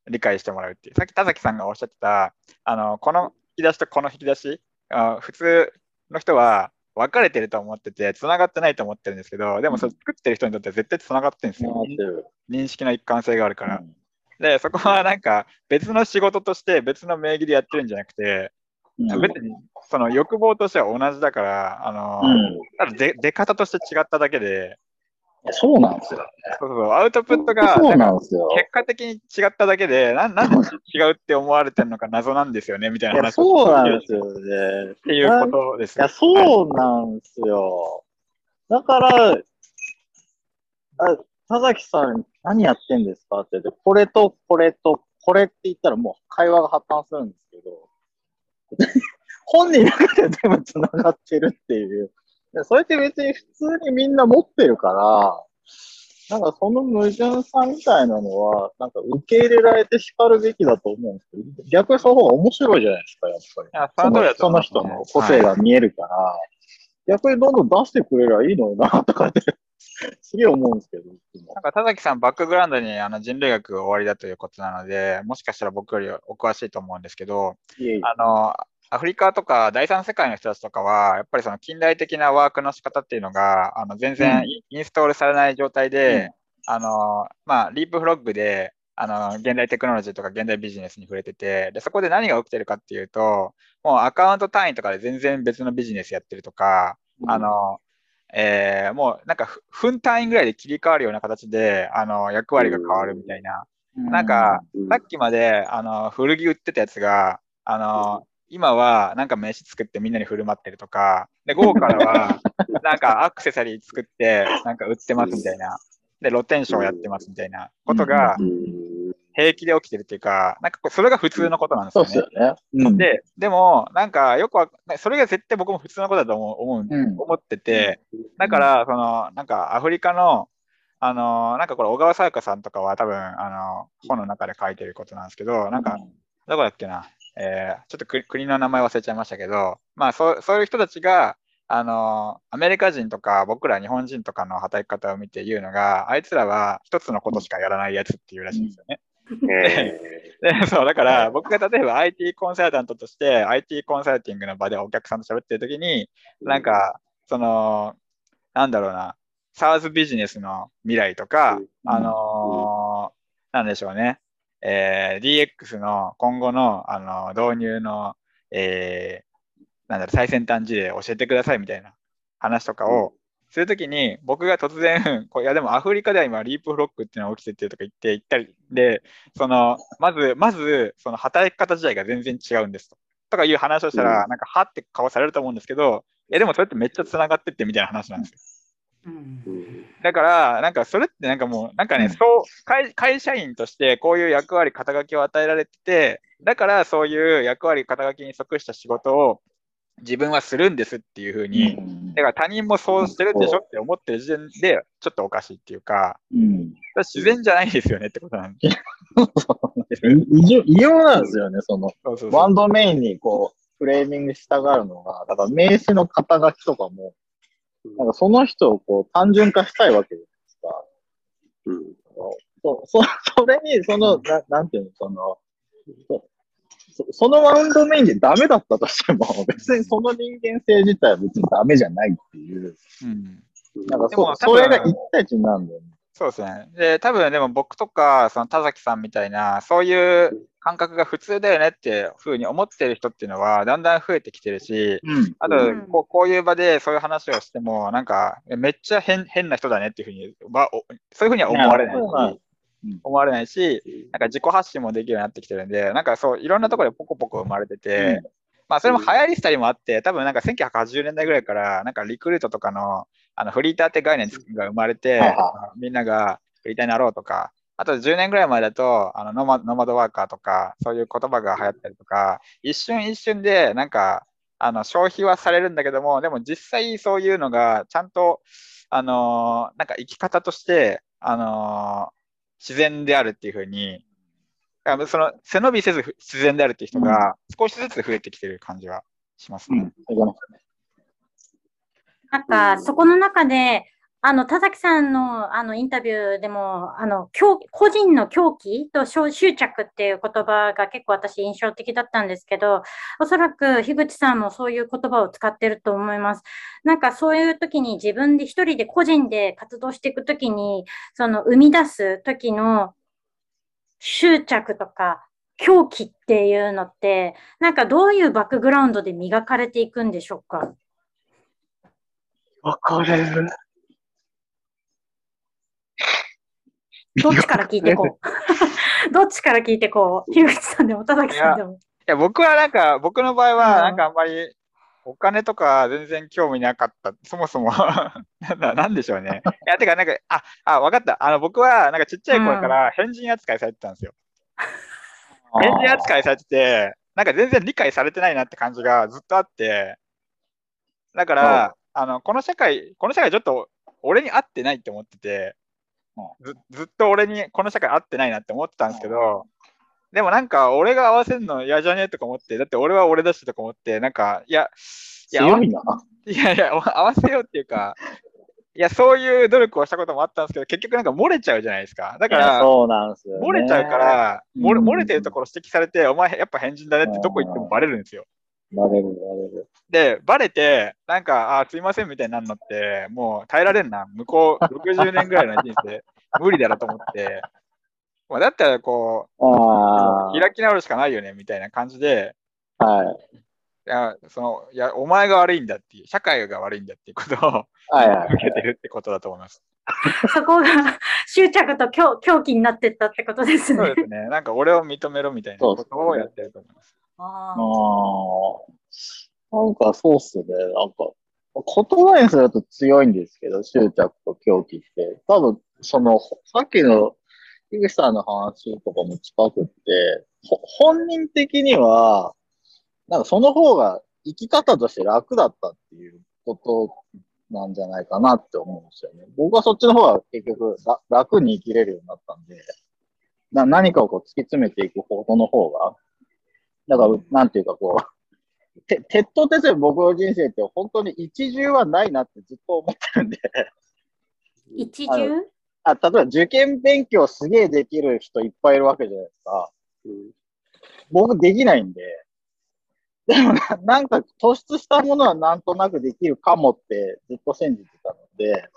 理解してもらうっていう。さっき田崎さんがおっしゃってた、あの、この引き出しとこの引き出し、あ普通の人は分かれてると思ってて、つながってないと思ってるんですけど、でもそれ作ってる人にとっては絶対つながってるんですよ。認識の一貫性があるから。うん。で、そこはなんか別の仕事として別の名義でやってるんじゃなくて、うん。別にその欲望としては同じだから、あの、うん。ただ出出方として違っただけで、そうなんですよ。そうそうアウトプットが。結果的に違っただけで、ななんで違うって思われてるのか謎なんですよね、みたいな話をそうなんですよね。っていうことですいや、そうなんですよ。だから、あ、田崎さん、何やってんですかって言って、これとこれとこれって言ったらもう会話が破綻するんですけど、本人の中で全部繋がってるっていう。それって別に普通にみんな持ってるから、なんかその矛盾さみたいなのは、なんか受け入れられて叱るべきだと思うんですけど、逆にその方が面白いじゃないですか、やっぱり。そそのその人の個性が見えるから、逆にどんどん出してくれりゃいいのにな、とかって、すげえ思うんですけど、なんか田崎さん、バックグラウンドにあの人類学が終わりだということなので、もしかしたら僕よりお詳しいと思うんですけど、いえいえ。あの、アフリカとか第三世界の人たちとかは、やっぱりその近代的なワークの仕方っていうのが、あの全然イインストールされない状態で、あの、まあ、リープフロッグで、あの、現代テクノロジーとか現代ビジネスに触れてて、で、そこで何が起きてるかっていうと、もうアカウント単位とかで全然別のビジネスやってるとか、あの、えーもうなんかふ分単位ぐらいで切り替わるような形で、あの、役割が変わるみたいな。なんか、うん。さっきまで、あの、古着売ってたやつが、あの、今はなんか飯作ってみんなに振る舞ってるとか、で、午後からは、なんかアクセサリー作って、なんか売ってますみたいな。で、露天商やってますみたいなことがうん平気で起きてるっていうか、なんかそれが普通のことなんですそうよね。ですよね。うん、で、でも、なんかよくわそれが絶対僕も普通のことだと思う、思ううん思ってて、だから、その、なんかアフリカの、あの、なんかこれ小川さやかさんとかは多分、あの、本の中で書いてることなんですけど、なんか、どこだっけな、えーちょっと国国の名前忘れちゃいましたけど、まあそうそういう人たちが、あの、アメリカ人とか僕ら日本人とかの働き方を見て言うのが、あいつらは一つのことしかやらないやつっていうらしいんですよね。えで そう、だから僕が例えば IT コンサルタントとして IT コンサルティングの場でお客さんと喋ってる時に、ーなん、か、その、なんだろうな、SARS ビジネスの未来とか、うん。あのーなんでしょうね、えー DX の今後の、あの導入の、えーなんだろう、最先端事例を教えてくださいみたいな話とかをするときに、僕が突然、こういやでもアフリカでは今、リープフロックっていうのが起きててとか言って、言ったり、で、その、まず、まず、その働き方自体が全然違うんですと。とかいう話をしたら、うんなんか、はって顔されると思うんですけど、え、でもそれってめっちゃ繋がってってみたいな話なんですよ。うんだから、なんかそれってなんかもう、なんかね、うん。そう会、会社員としてこういう役割、肩書きを与えられてて、だからそういう役割、肩書きに即した仕事を自分はするんですっていうふうに、うん。だから他人もそうしてるでしょって思ってる時点で、ちょっとおかしいっていうか、うん。自然じゃないですよねってことなんです 異様なんですよね、その、そうそうそう。ワンドメインにこう、フレーミングしたがるのが、だから名詞の肩書きとかも、なんかその人をこう単純化したいわけじゃないですか。うん。そ、そ、それに、その、ななんていうの、その、そそそのワンドメインでダメだったとしても、別にその人間性自体は別にダメじゃないっていう、うん。なんかそそれが一対一になるんだよね。そうですね。で、多分でも僕とか、その田崎さんみたいな、そういう感覚が普通だよねっていうふうに思ってる人っていうのは、だんだん増えてきてるし、うん。あとうんこう、こういう場でそういう話をしても、なんか、えめっちゃ変変な人だねっていうふうに、ばおそういうふうには思われない思われないし、なんか自己発信もできるようになってきてるんで、なんかそう、いろんなところでポコポコ生まれてて、まあそれも流行りしたりもあって、多分なんか1980年代ぐらいから、なんかリクルートとかのあのフリーターって概念が生まれて、みんながフリーターになろうとか、あと10年ぐらい前だと、あのノマノマドワーカーとか、そういう言葉が流行ったりとか、一瞬一瞬でなんかあの消費はされるんだけども、でも実際そういうのがちゃんと、あのーなんか生き方として、あのー自然であるっていうふうに、その背伸びせず自然であるっていう人が少しずつ増えてきてる感じはしますね。なんか、そこの中で、あの、田崎さんの、あの、インタビューでも、あの、狂個人の狂気と執執着っていう言葉が結構私印象的だったんですけど、おそらく樋口さんもそういう言葉を使ってると思います。なんかそういう時に自分で一人で個人で活動していく時に、その生み出す時の執着とか狂気っていうのって、なんかどういうバックグラウンドで磨かれていくんでしょうか？わかれる。どっちから聞いてこう？どっちから聞いてこう？樋口さんでも田崎さんでも。いや、僕はなんか、僕の場合は、うんなんかあんまり、お金とか全然興味なかった。そもそも なんだ、なんでしょうね。いや、てか、なんか、あ、あ、わかった。あの、僕は、なんかちっちゃい頃から変人扱いされてたんですよ。変人扱いされてて、なんか全然理解されてないなって感じがずっとあって、だから、あの、この社会、この社会ちょっと俺に合ってないって思ってて、ずずっと俺にこの社会合ってないなって思ってたんですけど、でもなんか俺が合わせるの嫌じゃね？えとか思って、だって俺は俺だしとか思って、なんか、いや、いや、強いな。いやいや、合わせようっていうか、いや、そういう努力をしたこともあったんですけど、結局なんか漏れちゃうじゃないですか。だから、そうなんですよ、ね。漏れちゃうから、漏れうん漏れてるところ指摘されて、お前やっぱ変人だねってどこ行ってもバレるんですよ。バレる、バレる。で、バレて、なんか、あーすいませんみたいになるのって、もう耐えられんな。向こう60年ぐらいの人生、無理だなと思って、まあ、だったらこあう、開き直るしかないよねみたいな感じで、あ、はい。いや、その、いや、お前が悪いんだっていう、社会が悪いんだっていうことをはいはい。受けてるってことだと思います。そこが執着と狂狂気になってったってことですね。そうですね。なんか俺を認めろみたいなことをやってると思います。あああ。なんかそうっすね。なんか、言葉にすると強いんですけど、執着と狂気って。多分、その、さっきの、井口さんの話とかも近くって、ほ本人的には、なんかその方が生き方として楽だったっていうことなんじゃないかなって思うんですよね。僕はそっちの方が結局ら楽に生きれるようになったんで、な何かをこう突き詰めていく方の方が、だから、なんていうかこう、て鉄頭鉄尾僕の人生って本当に一重はないなってずっと思ってるんで、一重？あ例えば受験勉強すげえできる人いっぱいいるわけじゃないですか。僕できないんで、でもなんか突出したものはなんとなくできるかもってずっと信じてたので、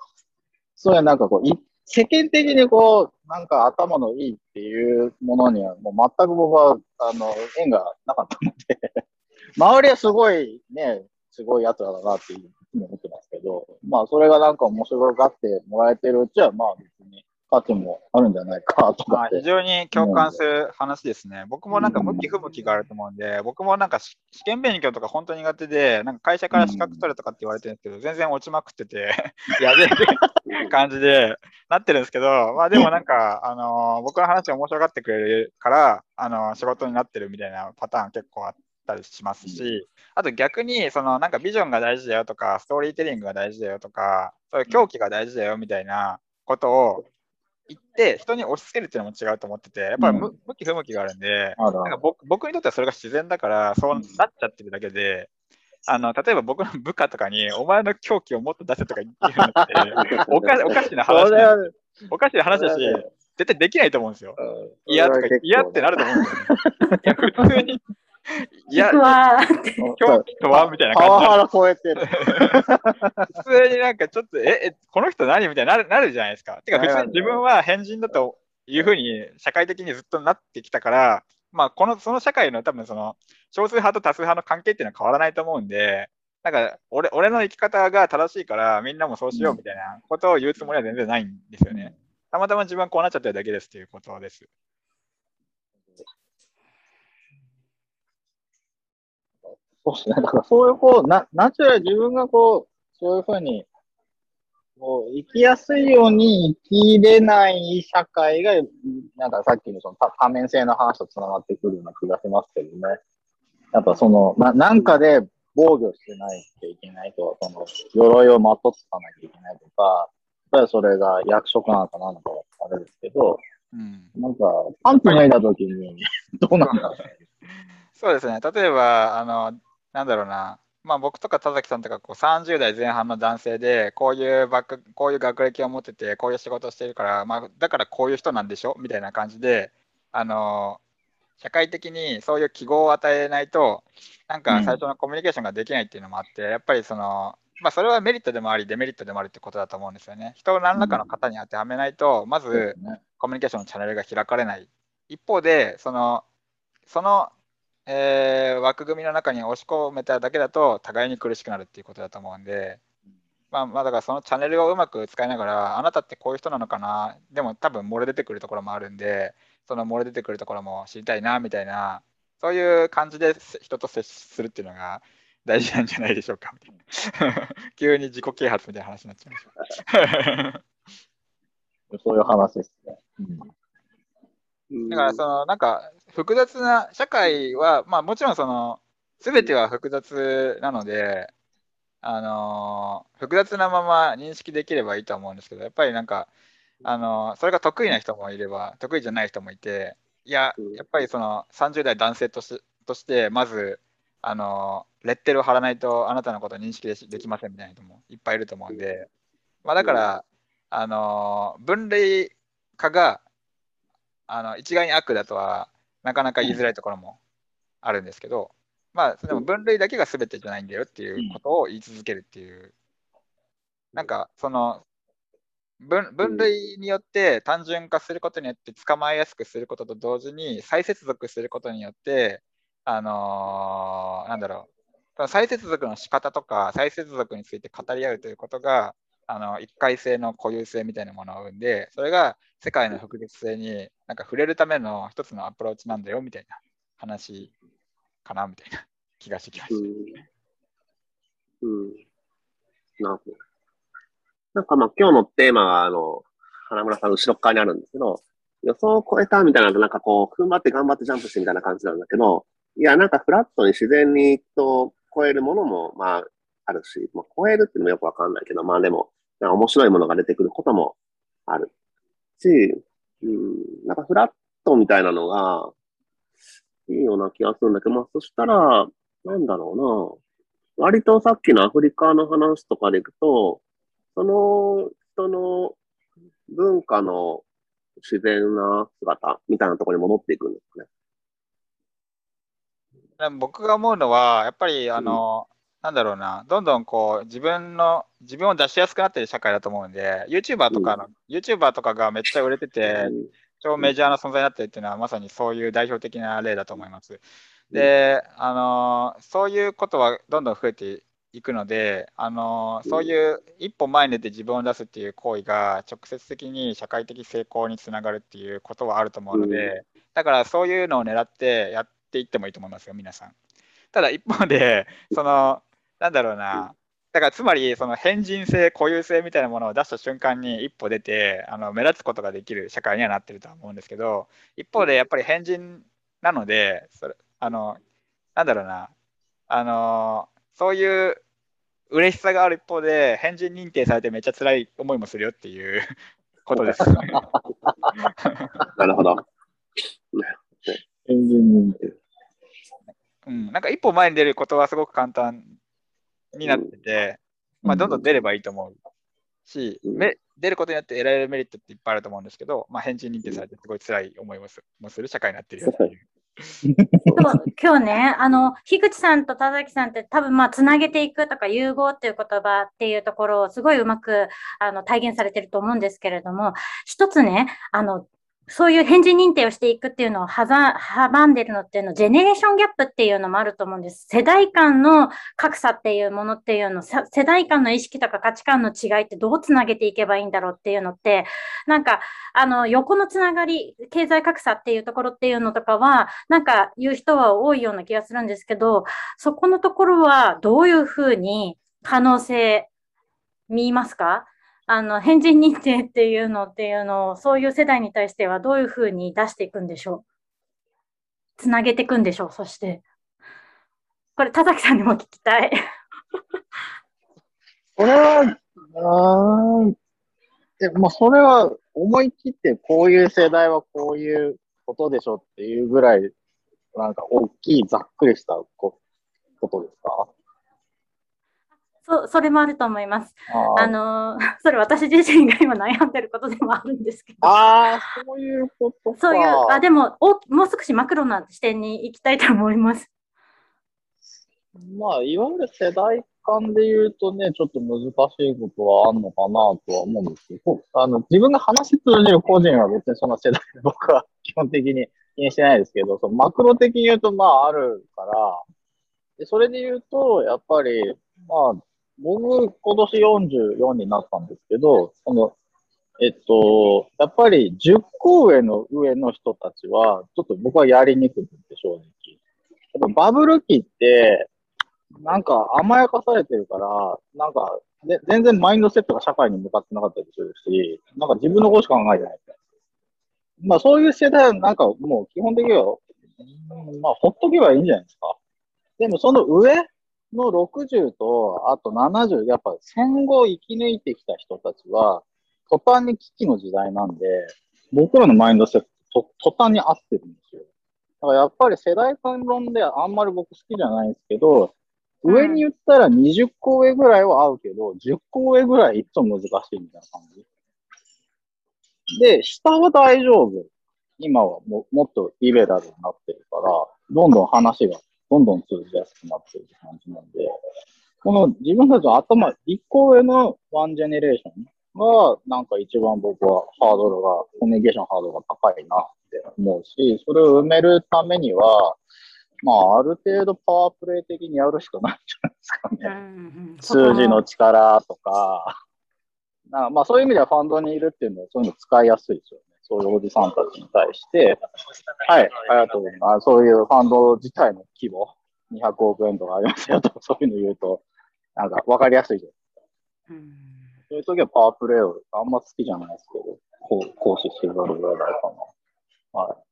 そういうなんかこう、世間的にこう、なんか頭のいいっていうものにはもう全く僕は、あの、縁がなかったので、周りはすごいね、すごい奴らだなっていうふうに思ってます。ど、まあそれがなんか面白がってもらえてるうちは、まあ別に価値もあるんじゃないかとか非常に共感する話ですね。僕もなんか向き不向きがあると思うんで、僕もなんかし試験勉強とか本当に苦手で、なんか会社から資格取れとかって言われてるんですけど、全然落ちまくってて、やべえ感じでなってるんですけど、まあでもなんか、あのー僕の話を面白がってくれるから、あのー仕事になってるみたいなパターン結構あったりしますし、あと逆に、そのなんかビジョンが大事だよとか、ストーリーテリングが大事だよとか、そういう狂気が大事だよみたいなことを言って、人に押し付けるっていうのも違うと思ってて、やっぱりむ向き不向きがあるんで、なんか僕僕にとってはそれが自然だから、そうなっちゃってるだけで、あの例えば僕の部下とかに、お前の狂気をもっと出せとか言ってるのって、おかおかしな話それは、おかしな話だし、絶対できないと思うんですよ。うん。嫌とか嫌ってなると思うんですよね。いや、普通に、いやう、わーって。狂気とはみたいなパワ感じハラ超えてる。普通になんかちょっと、え、えこの人何みたいになるなるじゃないですか。てか、普通に自分は変人だというふうに社会的にずっとなってきたから、まあ、この、その社会の多分その、少数派と多数派の関係っていうのは変わらないと思うんで、なんか、俺、俺の生き方が正しいから、みんなもそうしようみたいなことを言うつもりは全然ないんですよね。たまたま自分はこうなっちゃってるだけですっていうことです。そうですね。だからそういうこう、な、ナチュラル自分がこう、そういうふうに、こう、生きやすいように生きれない社会が、なんかさっきのその多多面性の話とつながってくるような気がしますけどね。やっぱその、な、なんかで防御してないといけないと、その、鎧をまとってかなきゃいけないとか、やっぱりそれが役職なのかなのかあれですけど、うん。なんか、パンツ脱いだ時に、どうなんだろう。そうですね。例えば、あの、なんだろうな。まあ僕とか田崎さんとかこう30代前半の男性で、こういうバック、こういう学歴を持ってて、こういう仕事をしているから、まあだからこういう人なんでしょ？みたいな感じで、あの、社会的にそういう記号を与えないと、なんか最初のコミュニケーションができないっていうのもあって、やっぱりその、まあそれはメリットでもあり、デメリットでもあるってことだと思うんですよね。人を何らかの型に当てはめないと、まず。コミュニケーションのチャンネルが開かれない。一方で、その、その、えー枠組みの中に押し込めただけだと、互いに苦しくなるっていうことだと思うんで、まあ、まあだからそのチャンネルをうまく使いながら、あなたってこういう人なのかな、でも多分漏れ出てくるところもあるんで、その漏れ出てくるところも知りたいな、みたいな、そういう感じで人と接するっていうのが大事なんじゃないでしょうか、急に自己啓発みたいな話になっちゃいました。そういう話ですね。うんだからそのなんか複雑な社会は、まあもちろんその全ては複雑なので、あのー複雑なまま認識できればいいと思うんですけど、やっぱりなんか、あの、それが得意な人もいれば、得意じゃない人もいて、いや、やっぱりその30代男性としとして、まず、あの、レッテルを貼らないとあなたのことを認識できませんみたいな人もいっぱいいると思うんで、まあ、だから、あの、分類化が、あの、一概に悪だとは、なかなか言いづらいところもあるんですけど、まあ、でも分類だけが全てじゃないんだよっていうことを言い続けるっていう、なんか、その、分分類によって単純化することによって捕まえやすくすることと同時に再接続することによってあのー、なんだろう。再接続の仕方とか再接続について語り合うということがあの一回性の固有性みたいなものを生んでそれが世界の複雑性になんか触れるための一つのアプローチなんだよみたいな話かなみたいな気がしてきました。うん、なるほど。なんかまあ今日のテーマは、あの、花村さんの後ろ側にあるんですけど、予想を超えたみたいなのなんかこう、踏ん張って頑張ってジャンプしてみたいな感じなんだけど、いや、なんかフラットに自然にと超えるものも、まあ、あるし、まあ、超えるっていうのもよくわかんないけど、まあでも、面白いものが出てくることもあるし、うん、なんかフラットみたいなのが、いいような気がするんだけど、まあそしたら、なんだろうな。割とさっきのアフリカの話とかでいくと、その人の文化の自然な姿みたいなところに戻っていくんですかね。僕が思うのは、やっぱり、あの、うん、なんだろうな、どんどんこう、自分の、自分を出しやすくなってる社会だと思うんで、YouTuber とかの、うん、YouTuber とかがめっちゃ売れてて、うん、超メジャーな存在になってるっていうのは、まさにそういう代表的な例だと思います。で、あの、そういうことはどんどん増えていくので、あのそういう一歩前に出て自分を出すっていう行為が直接的に社会的成功につながるっていうことはあると思うので、だからそういうのを狙ってやっていってもいいと思いますよ、皆さん。ただ一方で、その、なんだろうな、だからつまりその変人性、固有性みたいなものを出した瞬間に一歩出てあの目立つことができる社会にはなってるとは思うんですけど、一方でやっぱり変人なので、それあのなんだろうな、あのそういう嬉しさがある一方で、変人認定されてめっちゃ辛い思いもするよっていう ことです。なるほど。変人認定。うん、なんか一歩前に出ることはすごく簡単になってて、うん、まあ、どんどん出ればいいと思うし、うん、出ることによって得られるメリットっていっぱいあると思うんですけど、まあ、変人認定されてすごい辛い思いもする社会になってるよっていう。そう今日ね、あの、樋口さんと田崎さんって多分まあ、つなげていくとか融合っていう言葉っていうところをすごいうまくあの体現されてると思うんですけれども、一つね、あの、そういう変人認定をしていくっていうのを阻んでるのっていうの、ジェネレーションギャップっていうのもあると思うんです。世代間の格差っていうものっていうの、世代間の意識とか価値観の違いってどうつなげていけばいいんだろうっていうのって、なんか、あの、横のつながり、経済格差っていうところっていうのとかは、なんか言う人は多いような気がするんですけど、そこのところはどういうふうに可能性見ますか？あの、変人認定っていうのっていうのを、そういう世代に対してはどういうふうに出していくんでしょう？つなげていくんでしょう？そして。これ、田崎さんにも聞きたい。これは、あえ、まあ、それは思い切ってこういう世代はこういうことでしょっていうぐらい、なんか大きいざっくりしたことですか？そそれもあると思います。あの、それ私自身が今悩んでることでもあるんですけど。ああ、そういうことそういう、あ、でもお、もう少しマクロな視点に行きたいと思います。まあ、いわゆる世代間で言うとね、ちょっと難しいことはあるのかなとは思うんですけど、あの、自分が話通じる個人は別にその世代で僕は 基本的に気にしてないですけど、そのマクロ的に言うとまああるから、でそれで言うと、やっぱり、まあ、僕、今年44になったんですけど、その、えっと、やっぱり10個上の上の人たちは、ちょっと僕はやりにくいんで、正直。やっぱバブル期って、なんか甘やかされてるから、なんか、で全然マインドセットが社会に向かってなかったりするし、なんか自分のことしか考えてないまあそういう世代はなんかもう基本的には、まあほっとけばいいんじゃないですか。でもその上の60と、あと70、やっぱ戦後生き抜いてきた人たちは、途端に危機の時代なんで、僕らのマインドセット、と途端に合ってるんですよ。だからやっぱり世代間論ではあんまり僕好きじゃないですけど、上に言ったら20個上ぐらいは合うけど、10個上ぐらいいつも難しいみたいな感じ。で、下は大丈夫。今はももっとリベラルになってるから、どんどん話がどんどん通じやすくなってる感じなんで、この自分たちの頭、一個上のワンジェネレーションが、なんか一番僕はハードルが、コミュニケーションハードルが高いなって思うし、それを埋めるためには、まあ、ある程度パワープレイ的にやるしかないんじゃないですかね。数字の力とか、なまあそういう意味ではファンドにいるっていうのはそういうの使いやすいですよね。そういうおじさんたちに対して、はい、ありがとうございます。そういうファンド自体の規模、200億円とかありますよとか、そういうの言うと、なんか分かりやすいじゃないですか。うんそういう時はパワープレイをあんま好きじゃないですけど、こう行使してるだろうぐらいかな。はい。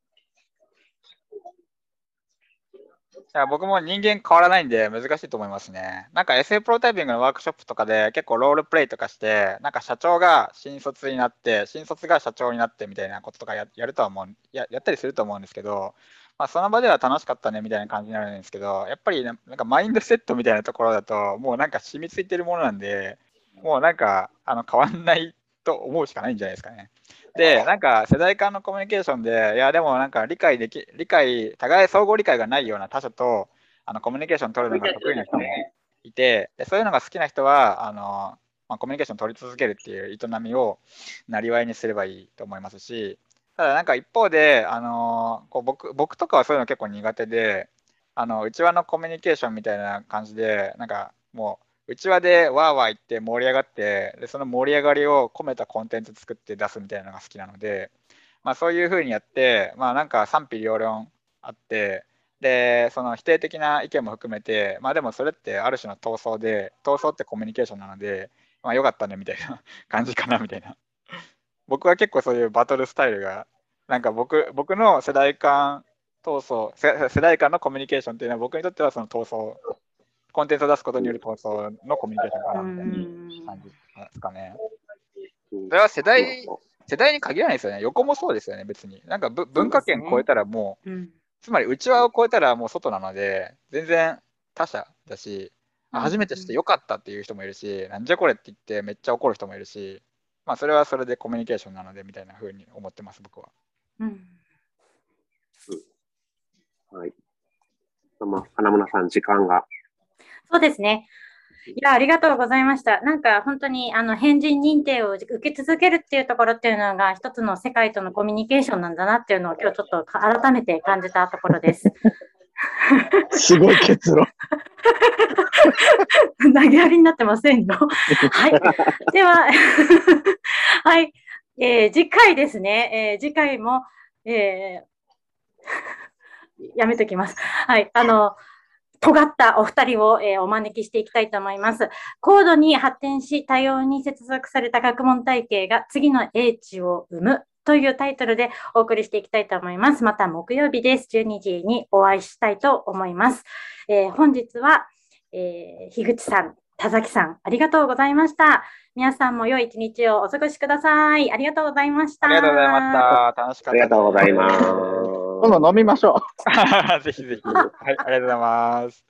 や僕も人間変わらないんで難しいと思いますね。なんか SA プロタイピングのワークショップとかで結構ロールプレイとかして、なんか社長が新卒になって、新卒が社長になってみたいなこととかやるとは思うや、やったりすると思うんですけど、まあ、その場では楽しかったねみたいな感じになるんですけど、やっぱりなんかマインドセットみたいなところだと、もうなんか染みついてるものなんで、もうなんかあの変わんないと思うしかないんじゃないですかね。で、なんか世代間のコミュニケーションで、いや、でもなんか理解でき、理解、互い相互理解がないような他者とあのコミュニケーション取るのが得意な人もいて、でそういうのが好きな人は、あのまあ、コミュニケーション取り続けるっていう営みをなりわいにすればいいと思いますし、ただなんか一方で、あのこう僕僕とかはそういうの結構苦手で、あの内輪のコミュニケーションみたいな感じで、なんかもう、内輪でわーわー言って盛り上がってでその盛り上がりを込めたコンテンツ作って出すみたいなのが好きなので、まあ、そういうふうにやってまあなんか賛否両論あってでその否定的な意見も含めてまあでもそれってある種の闘争で闘争ってコミュニケーションなのでまあよかったねみたいな 感じかなみたいな。僕は結構そういうバトルスタイルがなんか僕僕の世代間闘争世代間のコミュニケーションっていうのは僕にとってはその闘争コンテンツを出すことによる闘争のコミュニケーションかなみたいな感じですかね。それは世代、世代に限らないですよね。横もそうですよね、別に。なんか文化圏超えたらもう、うねうん、つまり内輪を超えたらもう外なので、全然他者だし、初めてしてよかったっていう人もいるし、なんじゃこれって言ってめっちゃ怒る人もいるし、まあそれはそれでコミュニケーションなのでみたいなふうに思ってます、僕は。うん。はい。まあ、花村さん、時間がそうですね。いや、ありがとうございました。なんか本当にあの変人認定を受け続けるっていうところっていうのが一つの世界とのコミュニケーションなんだなっていうのを今日ちょっと改めて感じたところです。すごい結論。投げやりになってませんよ。はい。では、はい、えー、次回ですね、えー、次回も、えー、やめときます。はい。あの、尖ったお二人を、えー、お招きしていきたいと思います。高度に発展し多様に接続された学問体系が次の英知を生むというタイトルでお送りしていきたいと思います。また木曜日です。12時にお会いしたいと思います。えー、本日は、えー、樋口さん、田崎さん、ありがとうございました。皆さんも良い一日をお過ごしください。ありがとうございました。ありがとうございました。楽しかった。ありがとうございます。今度飲みましょう。ぜひぜひ。はい、ありがとうございます。